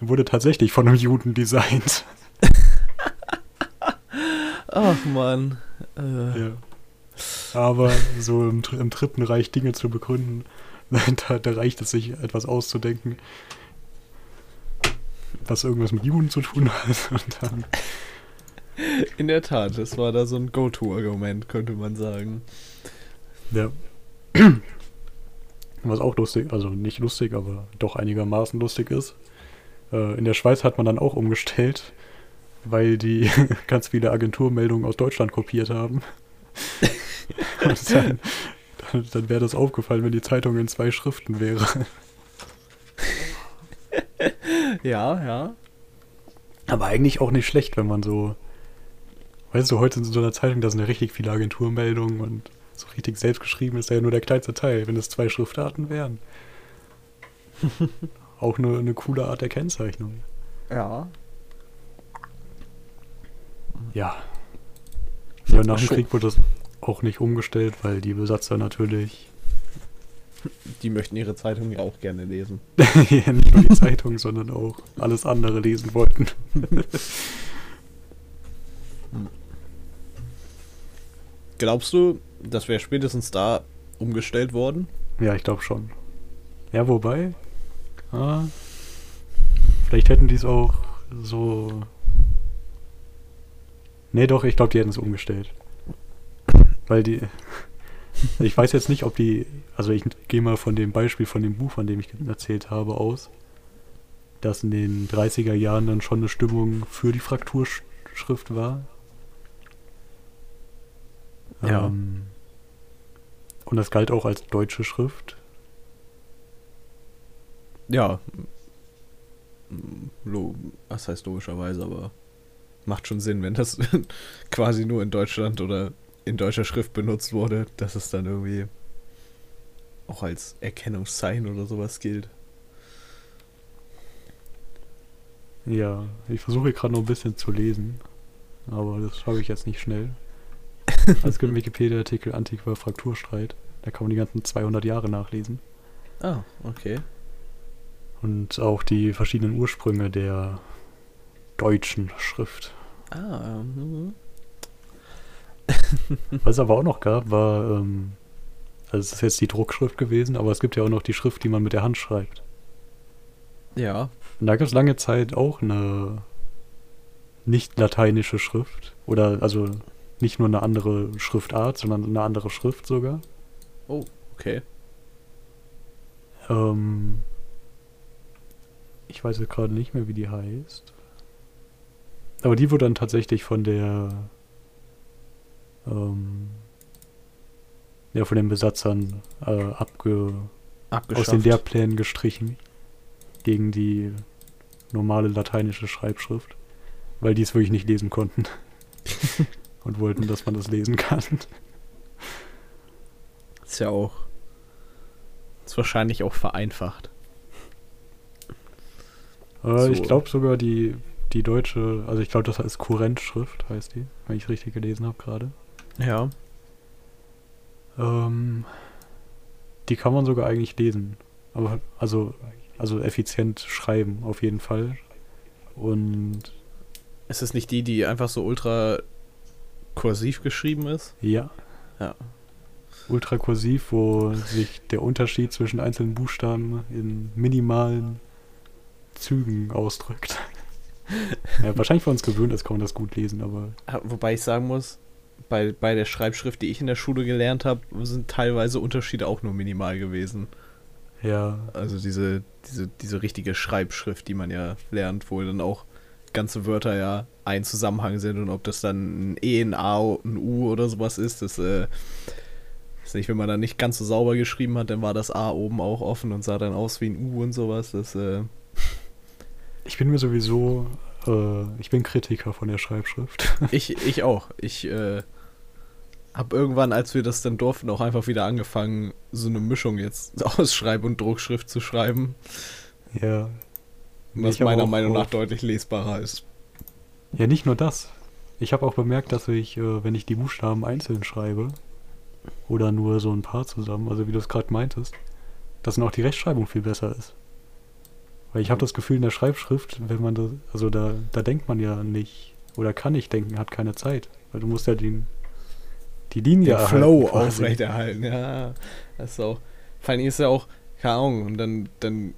wurde tatsächlich von einem Juden designt. Ach man. Äh. Ja. Aber so im, im, Dritten Reich Dinge zu begründen, da, da reicht es sich, etwas auszudenken, was irgendwas mit Juden zu tun hat. Und dann In der Tat, das war da so ein Go-To-Argument, könnte man sagen. Ja. Was auch lustig, also nicht lustig, aber doch einigermaßen lustig ist. Äh, in der Schweiz hat man dann auch umgestellt, weil die ganz viele Agenturmeldungen aus Deutschland kopiert haben. Und dann, dann, dann wäre das aufgefallen, wenn die Zeitung in zwei Schriften wäre. Ja, ja. Aber eigentlich auch nicht schlecht, wenn man so. Weißt du, heute in so einer Zeitung, da sind ja richtig viele Agenturmeldungen und so richtig selbstgeschrieben ist ja nur der kleinste Teil, wenn es zwei Schriftarten wären. auch eine, eine coole Art der Kennzeichnung. Ja. Ja. Ja, nach dem Krieg wurde das auch nicht umgestellt, weil die Besatzer natürlich. Die möchten ihre Zeitung ja auch gerne lesen. ja, nicht nur die Zeitung, sondern auch alles andere lesen wollten. Glaubst du, das wäre spätestens da umgestellt worden? Ja, ich glaube schon. Ja, wobei. Ah, vielleicht hätten die es auch so Nee, doch, ich glaube, die hätten es umgestellt. Weil die. Ich weiß jetzt nicht, ob die. Also, ich gehe mal von dem Beispiel von dem Buch, von dem ich erzählt habe, aus, dass in den 30er Jahren dann schon eine Stimmung für die Frakturschrift war. Ja. Ähm, und das galt auch als deutsche Schrift. Ja. Was heißt logischerweise, aber macht schon Sinn, wenn das quasi nur in Deutschland oder in deutscher Schrift benutzt wurde, dass es dann irgendwie auch als Erkennungszeichen oder sowas gilt. Ja, ich versuche gerade noch ein bisschen zu lesen, aber das schaffe ich jetzt nicht schnell. Es gibt einen Wikipedia-Artikel Antiqua Frakturstreit. Da kann man die ganzen 200 Jahre nachlesen. Ah, okay. Und auch die verschiedenen Ursprünge der deutschen Schrift. Ah, mhm. Was es aber auch noch gab, war, ähm, also es ist jetzt die Druckschrift gewesen, aber es gibt ja auch noch die Schrift, die man mit der Hand schreibt. Ja. Und da gab es lange Zeit auch eine nicht lateinische Schrift. Oder also nicht nur eine andere Schriftart, sondern eine andere Schrift sogar. Oh, okay. Ähm, ich weiß jetzt gerade nicht mehr, wie die heißt. Aber die wurde dann tatsächlich von der ähm, ja, von den Besatzern äh, abge aus den Lehrplänen gestrichen gegen die normale lateinische Schreibschrift, weil die es wirklich nicht lesen konnten und wollten, dass man das lesen kann. Ist ja auch ist wahrscheinlich auch vereinfacht. Äh, So. Ich glaube sogar die, die deutsche, also ich glaube, das heißt Kurrentschrift, heißt die, wenn ich richtig gelesen habe gerade. Ja. Ähm, die kann man sogar eigentlich lesen. Aber also, also effizient schreiben auf jeden Fall. Und Ist es nicht die, die einfach so ultra kursiv geschrieben ist? ja. Ja. Ultrakursiv, wo sich der Unterschied zwischen einzelnen Buchstaben in minimalen Zügen ausdrückt. ja, wahrscheinlich von uns gewöhnt ist, kann man das gut lesen, aber Wobei ich sagen muss, bei, bei der Schreibschrift, die ich in der Schule gelernt habe, sind teilweise Unterschiede auch nur minimal gewesen. ja, Also diese, diese, diese richtige Schreibschrift, die man ja lernt, wo dann auch ganze Wörter ja ein Zusammenhang sind und ob das dann ein E, ein A, ein U oder sowas ist, das äh, ist nicht, wenn man dann nicht ganz so sauber geschrieben hat, dann war das A oben auch offen und sah dann aus wie ein U und sowas. Das, äh, ich bin mir sowieso, äh, ich bin Kritiker von der Schreibschrift. ich, ich auch. Ich äh, habe irgendwann, als wir das dann durften, auch einfach wieder angefangen, so eine Mischung jetzt aus Schreib- und Druckschrift zu schreiben, ja. Was Ich meiner auch Meinung nach deutlich lesbarer ist. Ja, nicht nur das. Ich habe auch bemerkt, dass ich, äh, wenn ich die Buchstaben einzeln schreibe, oder nur so ein paar zusammen, also wie du es gerade meintest, dass dann auch die Rechtschreibung viel besser ist. Weil ich habe das Gefühl, in der Schreibschrift, wenn man das, also da, da denkt man ja nicht, oder kann nicht denken, hat keine Zeit. Weil du musst ja den, die Linie den Flow quasi. aufrechterhalten, ja. Das ist auch. Vor allem ist ja auch, keine Ahnung, und dann, dann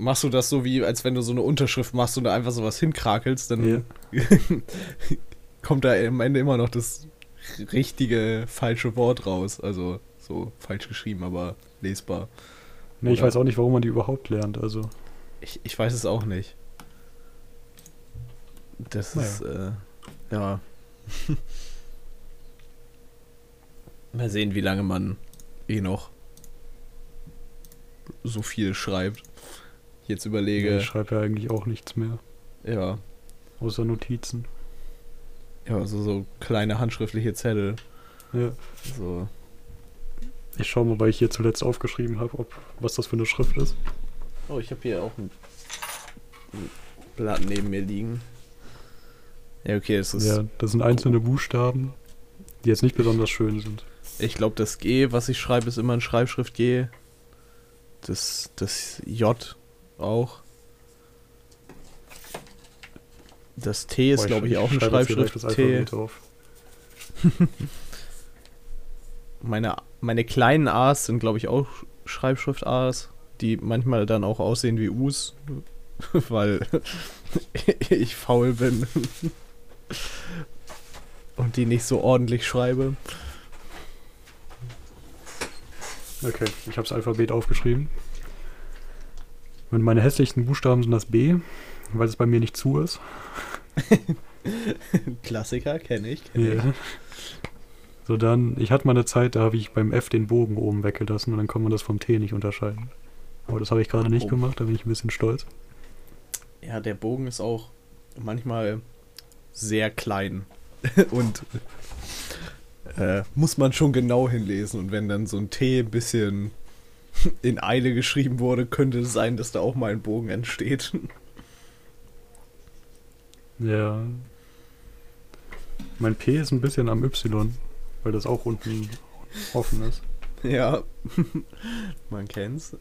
machst du das so wie, als wenn du so eine Unterschrift machst und da einfach sowas hinkrakelst, dann Ja. kommt da am Ende immer noch das richtige falsche Wort raus. Also so falsch geschrieben, aber lesbar. Nee, ich Oder- weiß auch nicht, warum man die überhaupt lernt. Also, Ich, ich weiß es auch nicht. Das Naja. ist, äh, ja. Mal sehen, wie lange man eh noch so viel schreibt. Jetzt überlege, ich schreibe ja eigentlich auch nichts mehr, ja, außer Notizen. ja, also so kleine handschriftliche Zettel. Ja. So. Ich schaue mal, weil ich hier zuletzt aufgeschrieben habe, ob was das für eine Schrift ist. Oh, ich habe hier auch ein, ein Blatt neben mir liegen. Ja, okay, das ist. Ja, das sind einzelne Buchstaben, die jetzt nicht besonders schön sind. Ich glaube, das G, was ich schreibe, ist immer ein Schreibschrift G. Das, das J auch. Das T ist, glaube ich, auch eine Schreibschrift T. Meine, meine kleinen A's sind, glaube ich, auch Schreibschrift A's, die manchmal dann auch aussehen wie U's, weil ich faul bin und die nicht so ordentlich schreibe. Okay, ich habe das Alphabet aufgeschrieben. Und meine hässlichsten Buchstaben sind das B, weil es bei mir nicht zu ist. Klassiker, kenne ich. Kenn Ja. So dann, ich hatte mal eine Zeit, da habe ich beim F den Bogen oben weggelassen und dann kann man das vom T nicht unterscheiden. Aber das habe ich gerade nicht Oh. gemacht, da bin ich ein bisschen stolz. ich. Ja, der Bogen ist auch manchmal sehr klein und äh, muss man schon genau hinlesen. Und wenn dann so ein T ein bisschen in Eile geschrieben wurde, könnte es sein, dass da auch mal ein Bogen entsteht. Ja. Mein P ist ein bisschen am Y, weil das auch unten offen ist. ja, man kennt's.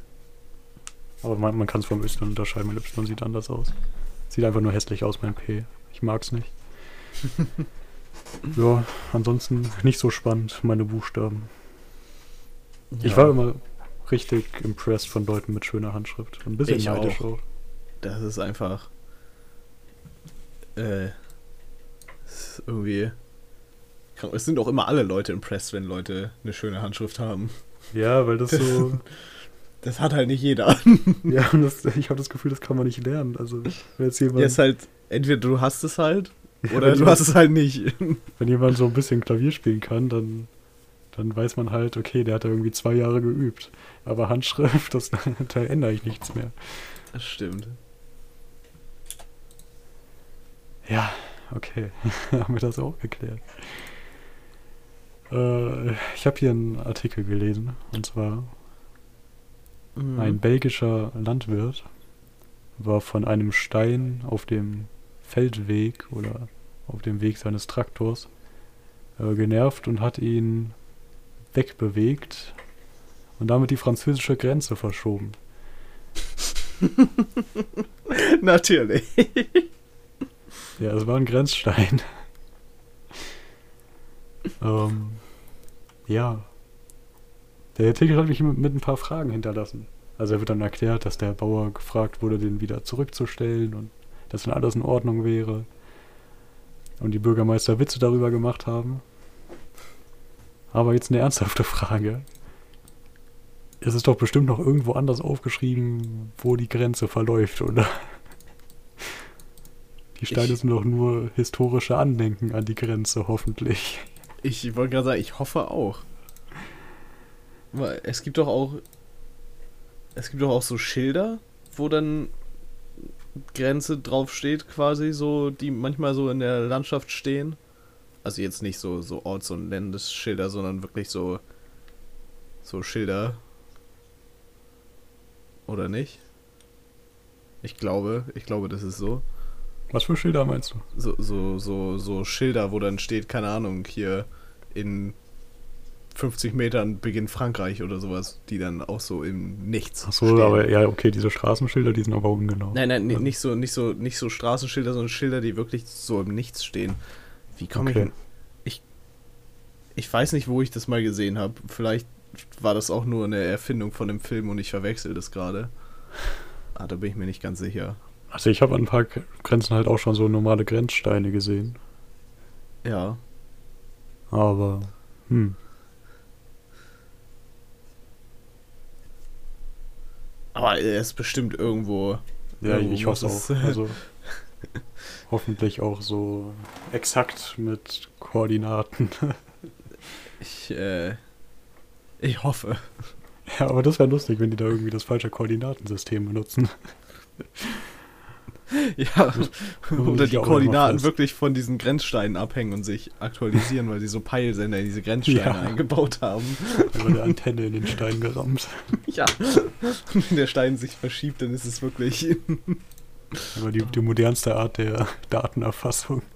Aber man, man kann es vom Y unterscheiden, mein Y sieht anders aus. Sieht einfach nur hässlich aus, mein P. Ich mag's nicht. ja, ansonsten nicht so spannend, meine Buchstaben. Ich Ja, war immer richtig impressed von Leuten mit schöner Handschrift. Ein bisschen Ich neidisch auch. auch. Das ist einfach. Äh. ist irgendwie. Es sind auch immer alle Leute impressed, wenn Leute eine schöne Handschrift haben. Ja, weil das so. Das hat halt nicht jeder. ja, und das, ich habe das Gefühl, das kann man nicht lernen. Also, wenn jetzt jemand, Jetzt halt, entweder du hast es halt, Ja, oder du hast es halt nicht. wenn jemand so ein bisschen Klavier spielen kann, dann, dann weiß man halt, okay, der hat da irgendwie zwei Jahre geübt. Aber Handschrift, das, da ändere ich nichts mehr. Das stimmt. Ja, okay. Haben wir das auch geklärt. Äh, ich habe hier einen Artikel gelesen. Und zwar Mhm. ein belgischer Landwirt war von einem Stein auf dem Feldweg oder auf dem Weg seines Traktors äh, genervt und hat ihn wegbewegt und damit die französische Grenze verschoben. Natürlich. Ja, es war ein Grenzstein. ähm, ja. Der Artikel hat mich mit, mit ein paar Fragen hinterlassen. Also er wird dann erklärt, dass der Bauer gefragt wurde, den wieder zurückzustellen und dass dann alles in Ordnung wäre. Und die Bürgermeister Witze darüber gemacht haben. Aber jetzt eine ernsthafte Frage. Es ist doch bestimmt noch irgendwo anders aufgeschrieben, wo die Grenze verläuft, oder? Die Steine Ich- sind doch nur historische Andenken an die Grenze, hoffentlich. Ich wollte gerade sagen, ich hoffe auch. Weil es gibt doch auch. Es gibt doch auch so Schilder, wo dann Grenze draufsteht, quasi, so, die manchmal so in der Landschaft stehen. Also jetzt nicht so, so Orts- und Landesschilder, sondern wirklich so. So Schilder. Oder nicht? Ich glaube, ich glaube, das ist so. Was für Schilder meinst du? so, so, so, so Schilder, wo dann steht, keine Ahnung, hier in 50 Metern beginnt Frankreich oder sowas, die dann auch so im Nichts Ach so, stehen. aber ja, okay, diese Straßenschilder, die sind aber ungenau. Nein, nein, Ja. nicht so, nicht so, nicht so Straßenschilder, sondern Schilder, die wirklich so im Nichts stehen. Wie komme Okay. ich, ich? Ich weiß nicht, wo ich das mal gesehen habe. Vielleicht war das auch nur eine Erfindung von dem Film und ich verwechsel das gerade. Ah, da bin ich mir nicht ganz sicher. Also ich habe an ein paar Grenzen halt auch schon so normale Grenzsteine gesehen. Ja. Aber, hm. Aber er ist bestimmt irgendwo. Ja, Irgendwo ich hoffe es- auch. Also hoffentlich auch so exakt mit Koordinaten. Ich, äh. Ich hoffe. ja, aber das wäre lustig, wenn die da irgendwie das falsche Koordinatensystem benutzen. Ja, oder die Koordinaten wirklich von diesen Grenzsteinen abhängen und sich aktualisieren, weil sie so Peilsender in diese Grenzsteine Ja. eingebaut haben. Über eine Antenne in den Stein gerammt. Ja. Wenn der Stein sich verschiebt, dann ist es wirklich. Aber die, die modernste Art der Datenerfassung.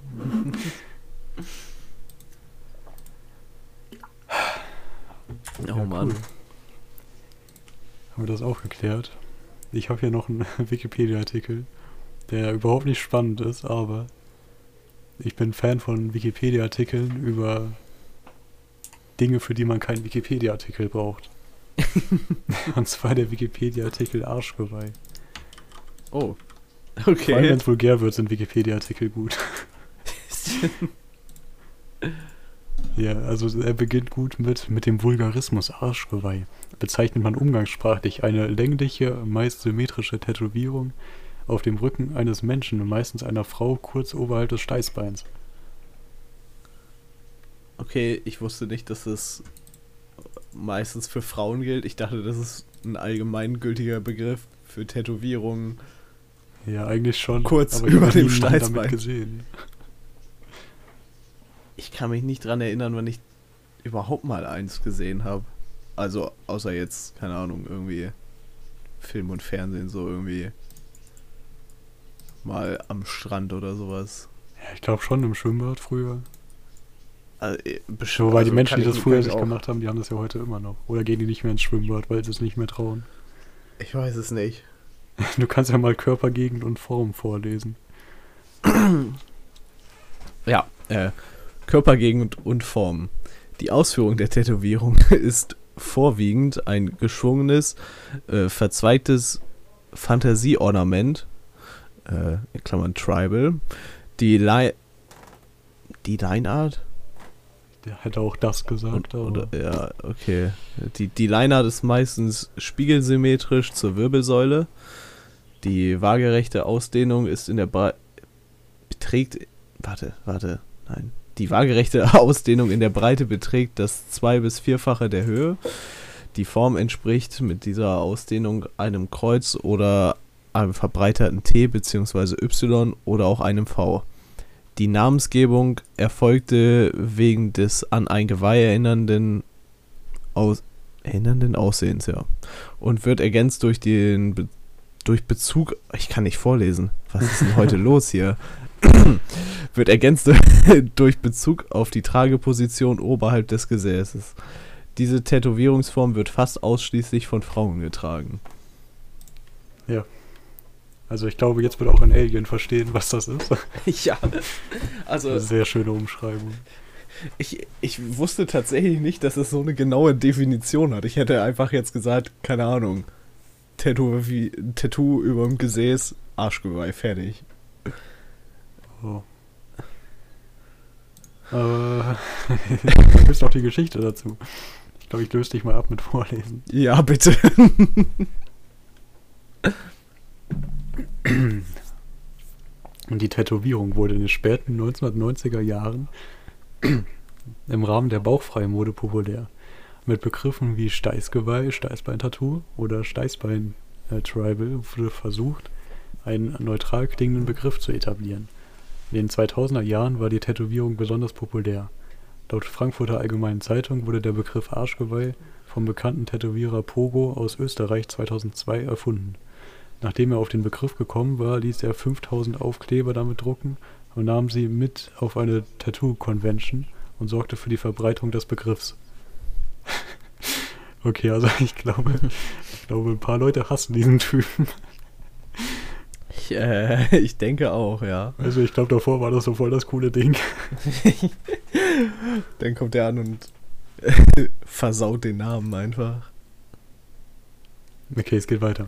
Oh Ja, Mann. cool. Haben wir das auch geklärt? Ich habe hier noch einen Wikipedia-Artikel, der überhaupt nicht spannend ist, aber ich bin Fan von Wikipedia-Artikeln über Dinge, für die man keinen Wikipedia-Artikel braucht. Und zwar der Wikipedia-Artikel Arschgeweih. Oh. Vor allem, wenn Okay. es vulgär wird, sind Wikipedia-Artikel gut. Ja, also er beginnt gut mit, mit dem Vulgarismus Arschgeweih. Bezeichnet man umgangssprachlich eine längliche, meist symmetrische Tätowierung auf dem Rücken eines Menschen, meistens einer Frau, kurz oberhalb des Steißbeins. Okay, ich wusste nicht, dass es meistens für Frauen gilt. Ich dachte, das ist ein allgemeingültiger Begriff für Tätowierungen. Ja, eigentlich schon. Kurz über dem damit gesehen. Ich kann mich nicht dran erinnern, wann ich überhaupt mal eins gesehen habe. Also, außer jetzt, keine Ahnung, irgendwie Film und Fernsehen, so irgendwie mal am Strand oder sowas. Ja, ich glaube schon im Schwimmbad früher. Also, äh, bestimmt, Wobei die also Menschen, die das früher auch- gemacht haben, die haben das ja heute immer noch. Oder gehen die nicht mehr ins Schwimmbad, weil sie es nicht mehr trauen. Ich weiß es nicht. Du kannst ja mal Körpergegend und Form vorlesen. Ja, äh, Körpergegend und Form. Die Ausführung der Tätowierung ist vorwiegend ein geschwungenes, äh, verzweigtes Fantasieornament, äh, in Klammern Tribal, die Li die Lineart? Der hätte auch das gesagt. Und, oder, ja, okay. Die, die Lineart ist meistens spiegelsymmetrisch zur Wirbelsäule. Die waagerechte Ausdehnung ist in der Breite. Beträgt. Warte, warte, nein. Die waagerechte Ausdehnung in der Breite beträgt das zwei- bis vierfache der Höhe. Die Form entspricht mit dieser Ausdehnung einem Kreuz oder einem verbreiterten T bzw. Y oder auch einem V. Die Namensgebung erfolgte wegen des an ein Geweih erinnernden, aus, erinnernden Aussehens, ja. Und wird ergänzt durch den Be durch Bezug, ich kann nicht vorlesen, was ist denn heute los hier? Wird ergänzt durch Bezug auf die Trageposition oberhalb des Gesäßes. Diese Tätowierungsform wird fast ausschließlich von Frauen getragen. Ja. Also ich glaube, jetzt wird auch ein Alien verstehen, was das ist. ja. Also. Sehr schöne Umschreibung. Ich, ich wusste tatsächlich nicht, dass es so eine genaue Definition hat. Ich hätte einfach jetzt gesagt, keine Ahnung, Tattoo, wie, Tattoo über dem Gesäß, Arschgeweih, fertig. Oh. Äh, du bist auch die Geschichte dazu. Ich glaube, ich löse dich mal ab mit Vorlesen. Ja, bitte. Und die Tätowierung wurde in den späten 1990er Jahren im Rahmen der Bauchfreimode populär. Mit Begriffen wie Steißgeweih, Steißbein-Tattoo oder Steißbein-Tribal wurde versucht, einen neutral klingenden Begriff zu etablieren. In den 2000er Jahren war die Tätowierung besonders populär. Laut Frankfurter Allgemeinen Zeitung wurde der Begriff Arschgeweih vom bekannten Tätowierer Pogo aus Österreich 2002 erfunden. Nachdem er auf den Begriff gekommen war, ließ er 5000 Aufkleber damit drucken und nahm sie mit auf eine Tattoo-Convention und sorgte für die Verbreitung des Begriffs. okay, also ich glaube, ich glaube, ein paar Leute hassen diesen Typen. Ich, äh, ich denke auch, ja. Also ich glaube, davor war das so voll das coole Ding. Dann kommt er an und versaut den Namen einfach. Okay, es geht weiter.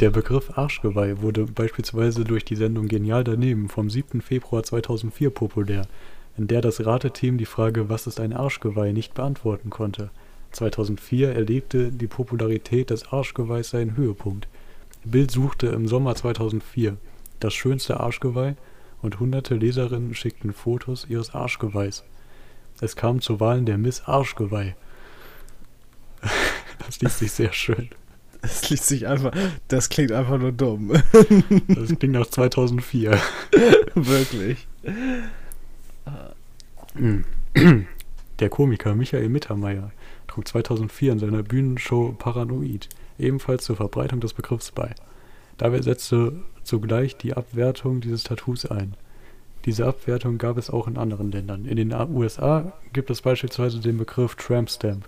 Der Begriff Arschgeweih wurde beispielsweise durch die Sendung Genial daneben vom 7. Februar 2004 populär, in der das Rateteam die Frage Was ist ein Arschgeweih nicht beantworten konnte. 2004 erlebte die Popularität des Arschgeweihs seinen Höhepunkt. Bild suchte im Sommer 2004 das schönste Arschgeweih und hunderte Leserinnen schickten Fotos ihres Arschgeweihs. Es kam zu Wahlen der Miss Arschgeweih. Das liest sich sehr schön. Das liest sich einfach, das klingt einfach nur dumm. Das klingt nach 2004. Wirklich. Der Komiker Michael Mittermeier trug 2004 in seiner Bühnenshow Paranoid ebenfalls zur Verbreitung des Begriffs bei. Dabei setzte zugleich die Abwertung dieses Tattoos ein. Diese Abwertung gab es auch in anderen Ländern. In den USA gibt es beispielsweise den Begriff Tramp Stamp,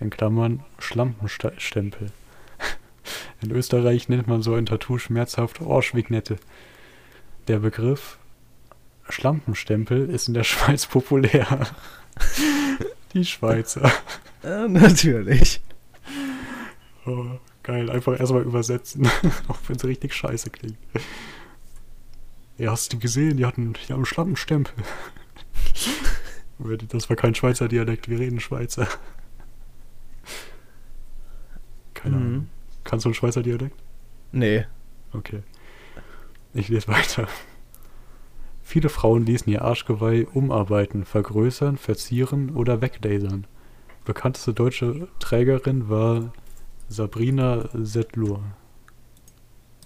in Klammern Schlampenstempel. In Österreich nennt man so ein Tattoo schmerzhaft Orschwignette. Der Begriff Schlampenstempel ist in der Schweiz populär. Die Schweizer. Ja, natürlich. Oh, geil, einfach erstmal übersetzen, auch wenn es richtig scheiße klingt. Ja, hast du gesehen? Die hatten, die haben einen Schlampenstempel. das war kein Schweizer Dialekt, wir reden Schweizer. Keine mhm. Ahnung. Kannst du einen Schweizer Dialekt? Nee. Okay. Ich lese weiter. Viele Frauen ließen ihr Arschgeweih umarbeiten, vergrößern, verzieren oder weglasern. Bekannteste deutsche Trägerin war Sabrina Settlur.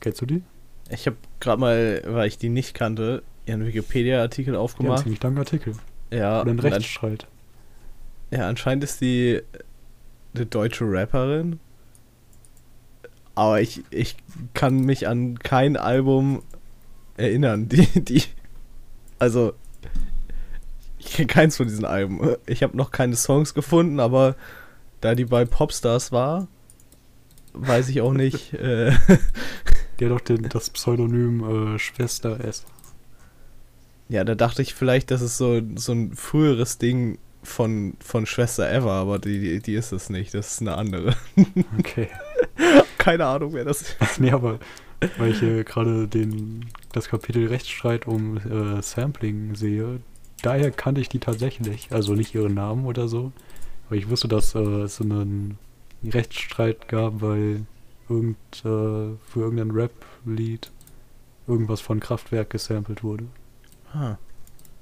Kennst du die? Ich habe gerade mal, weil ich die nicht kannte, ihren Wikipedia-Artikel aufgemacht. Ja, ein ziemlich langer Artikel. Ja. Oder ein Rechtsstreit. Ja, anscheinend ist die eine deutsche Rapperin. Aber ich, ich kann mich an kein Album erinnern, die, die. Also. Ich kenne keins von diesen Alben. Ich habe noch keine Songs gefunden, aber da die bei Popstars war, weiß ich auch nicht. äh, Die hat doch den, das Pseudonym äh, Schwester S. Ja, da dachte ich vielleicht, das ist so, so ein früheres Ding von, von Schwester Eva, aber die, die ist es nicht. Das ist eine andere. Okay. Keine Ahnung, wer das ist. Nee, aber weil ich hier gerade das Kapitel Rechtsstreit um äh, Sampling sehe, daher kannte ich die tatsächlich. Also nicht ihren Namen oder so. Aber ich wusste, dass äh, es so einen Rechtsstreit gab, weil irgend, äh, für irgendein Rap-Lied irgendwas von Kraftwerk gesampelt wurde. Ah.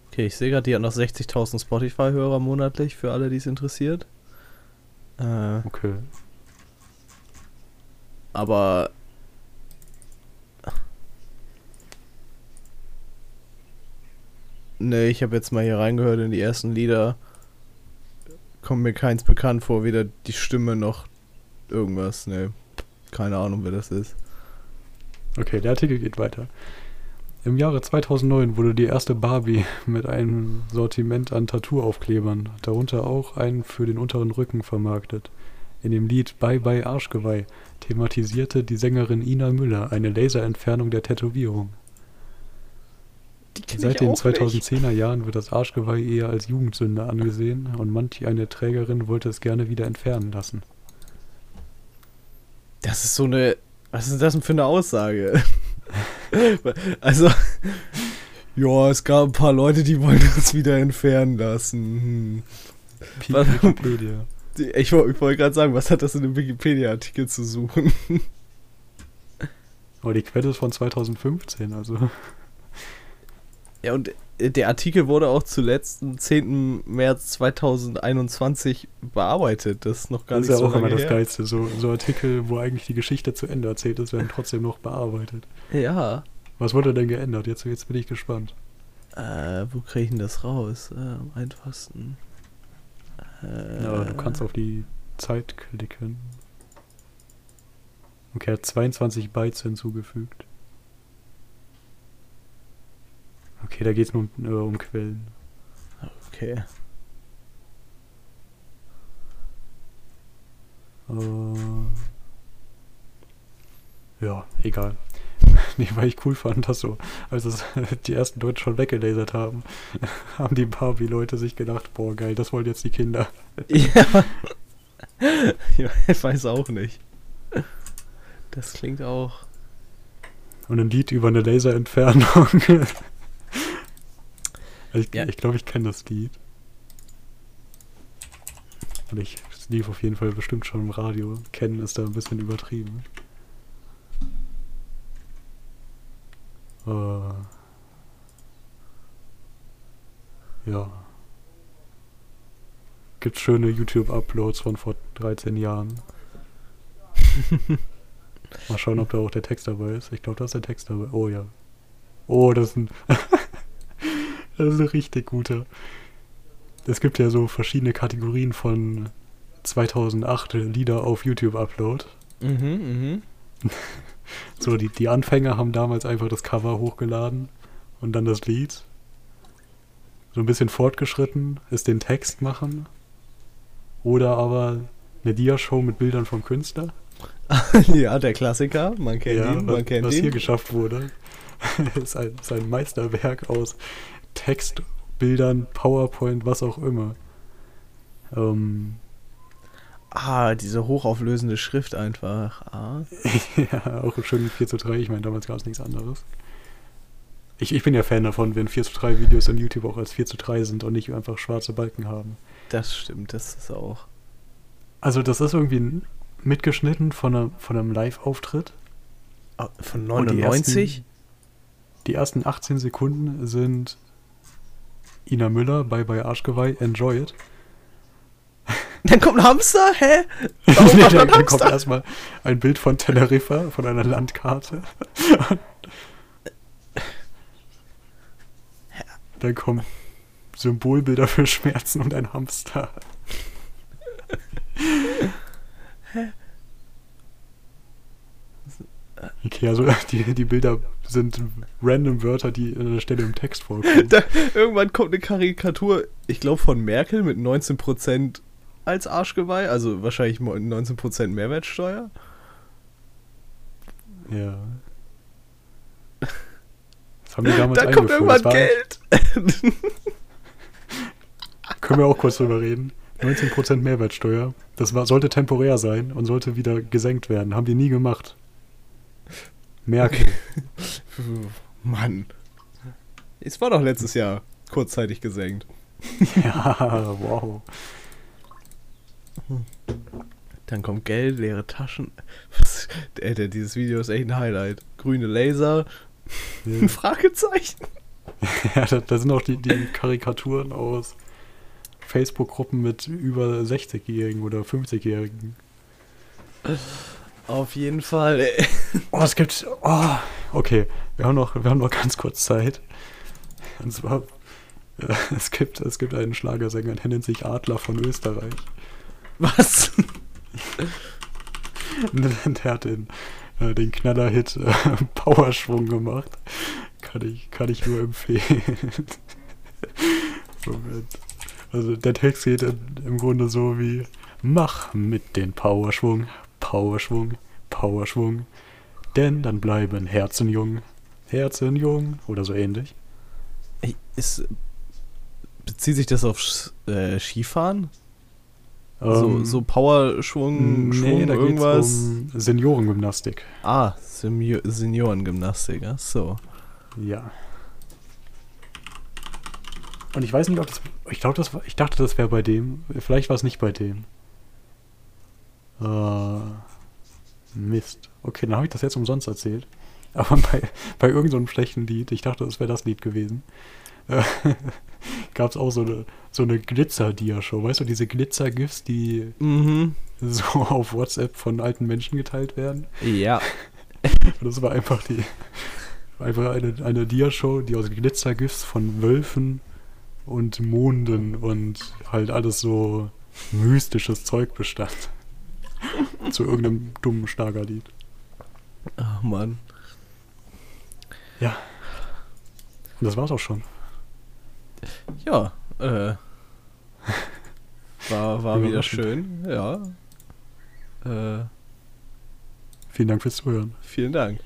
Okay, ich sehe gerade, die hat noch 60.000 Spotify-Hörer monatlich, für alle, die es interessiert. Äh, okay. Aber. Ne, ich habe jetzt mal hier reingehört in die ersten Lieder. Kommt mir keins bekannt vor, weder die Stimme noch irgendwas, ne. Keine Ahnung, wer das ist. Okay, der Artikel geht weiter. Im Jahre 2009 wurde die erste Barbie mit einem Sortiment an Tattoo-Aufklebern, darunter auch einen für den unteren Rücken, vermarktet. In dem Lied Bye Bye Arschgeweih thematisierte die Sängerin Ina Müller eine Laserentfernung der Tätowierung. Seit den auch nicht. 2010er Jahren wird das Arschgeweih eher als Jugendsünde angesehen und manch eine Trägerin wollte es gerne wieder entfernen lassen. Das ist so eine. Was ist das denn für eine Aussage? also. Ja, es gab ein paar Leute, die wollen das wieder entfernen lassen. Was? Wikipedia. Hm. Ich, ich wollte gerade sagen, was hat das in dem Wikipedia-Artikel zu suchen? Aber die Quelle ist von 2015, also. Ja, und äh, der Artikel wurde auch zuletzt am 10. März 2021 bearbeitet. Das ist noch gar Das ist nicht ja so auch immer das. Geilste. So, so Artikel, wo eigentlich die Geschichte zu Ende erzählt ist, werden trotzdem noch bearbeitet. Ja. Was wurde denn geändert? Jetzt, jetzt bin ich gespannt. Äh, wo kriege ich denn das raus? Äh, am einfachsten. Äh, Ja, du kannst auf die Zeit klicken. Okay, er hat 22 Bytes hinzugefügt. Okay, da geht es nur um, äh, um Quellen. Okay. Äh, ja, egal. Nee, weil ich cool fand, dass so, als es die ersten Leute schon weggelasert haben, haben die Barbie-Leute sich gedacht, boah, geil, das wollen jetzt die Kinder. Ja. ja. Ich weiß auch nicht. Das klingt auch. Und ein Lied über eine Laserentfernung. Ich Ja. ich glaube, ich kenne das Lied. Und ich es lief auf jeden Fall bestimmt schon im Radio. Kennen ist da ein bisschen übertrieben. Äh, ja. Gibt schöne YouTube-Uploads von vor 13 Jahren. Mal schauen, ob da auch der Text dabei ist. Ich glaube, da ist der Text dabei. Oh ja. Oh, das ist ein. das ist ein richtig guter. Es gibt ja so verschiedene Kategorien von 2008 Lieder auf YouTube-Upload. Mhm, mhm. So, die, die Anfänger haben damals einfach das Cover hochgeladen und dann das Lied. So ein bisschen fortgeschritten ist den Text machen. Oder aber eine Dia-Show mit Bildern vom Künstler. ja, der Klassiker. Man kennt ihn, was, man kennt was ihn. hier geschafft wurde, ist ein, ist ein Meisterwerk aus Text, Bildern, PowerPoint, was auch immer. Ähm, Ah, diese hochauflösende Schrift einfach. Ah. ja, auch schön 4 zu 3. Ich meine, damals gab es nichts anderes. Ich, ich bin ja Fan davon, wenn 4 zu 3 Videos on YouTube auch als 4 zu 3 sind und nicht einfach schwarze Balken haben. Das stimmt, das ist auch. Also, das ist irgendwie mitgeschnitten von, einer, von einem Live-Auftritt. Ah, Von Und die 99? Die ersten 18 Sekunden sind Ina Müller bei bei Arschgeweih, Enjoy It. Dann kommt ein Hamster? Hä? nee, Warum macht dann, dann kommt erstmal ein Bild von Teneriffa, von einer Landkarte. dann kommen Symbolbilder für Schmerzen und ein Hamster. Okay, also die, die Bilder sind random Wörter, die an der Stelle im Text vorkommen. Da, irgendwann kommt eine Karikatur, ich glaube von Merkel mit 19% als Arschgeweih, also wahrscheinlich mo- 19% Mehrwertsteuer. Ja. Das haben die damals Da kommt irgendwann Geld. Können wir auch kurz drüber reden. 19% Mehrwertsteuer. Das war, sollte temporär sein und sollte wieder gesenkt werden. Haben die nie gemacht. Merkel. Mann. Es war doch letztes Jahr kurzzeitig gesenkt. ja, wow. Dann kommt Geld, leere Taschen. Was, Alter, dieses Video ist echt ein Highlight. Grüne Laser, ein Ja, Fragezeichen. ja da, da sind auch die, die Karikaturen aus Facebook-Gruppen mit über 60-Jährigen oder 50-Jährigen. Auf jeden Fall. ey. Oh, es gibt. Oh, okay, wir haben noch, wir haben noch ganz kurz Zeit. Und zwar, äh, es gibt, es gibt einen Schlagersänger, der nennt sich Adler von Österreich. Was? der hat in, äh, den Knaller-Hit äh, Powerschwung gemacht. Kann ich, kann ich nur empfehlen. Moment. Also der Text geht im, im Grunde so wie Mach mit den Powerschwung, Powerschwung, Powerschwung. Denn dann bleiben Herzen jung, Herzen jung oder so ähnlich. Ey, Ist, bezieht sich das auf äh, Skifahren? so, Ähm, so Powerschwung, Schwung, nee, da geht's irgendwas? um Seniorengymnastik. Ah, Seniorengymnastik, ach so. Ja. Und ich weiß nicht, ob das. Ich glaube, das war, ich dachte, das wäre bei dem. Vielleicht war es nicht bei dem. Äh, Mist. Okay, dann habe ich das jetzt umsonst erzählt. Aber bei, bei irgendeinem schlechten Lied, ich dachte, das wäre das Lied gewesen, äh, gab es auch so eine, so eine Glitzer-Dia-Show. Weißt du, diese Glitzer-GIFs, die Mhm. so auf WhatsApp von alten Menschen geteilt werden? Ja. Und das war einfach die einfach eine, eine Dia-Show, die aus Glitzer-GIFs von Wölfen und Monden und halt alles so mystisches Zeug bestand. Zu irgendeinem dummen Schlagerlied. Ach Mann. Ja. Und das war's auch schon. Ja, äh. War, war wieder schön, ja. Äh, Vielen Dank fürs Zuhören. vielen Dank.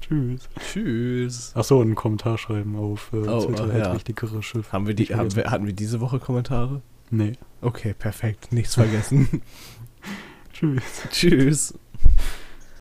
Tschüss. Tschüss. Achso, einen Kommentar schreiben auf äh, Oh, Twitter, ach ja. wichtigere Schiff. Haben wir die, haben wir, hatten wir diese Woche Kommentare? Nee. Okay, perfekt. Nichts vergessen. Tschüss. Tschüss.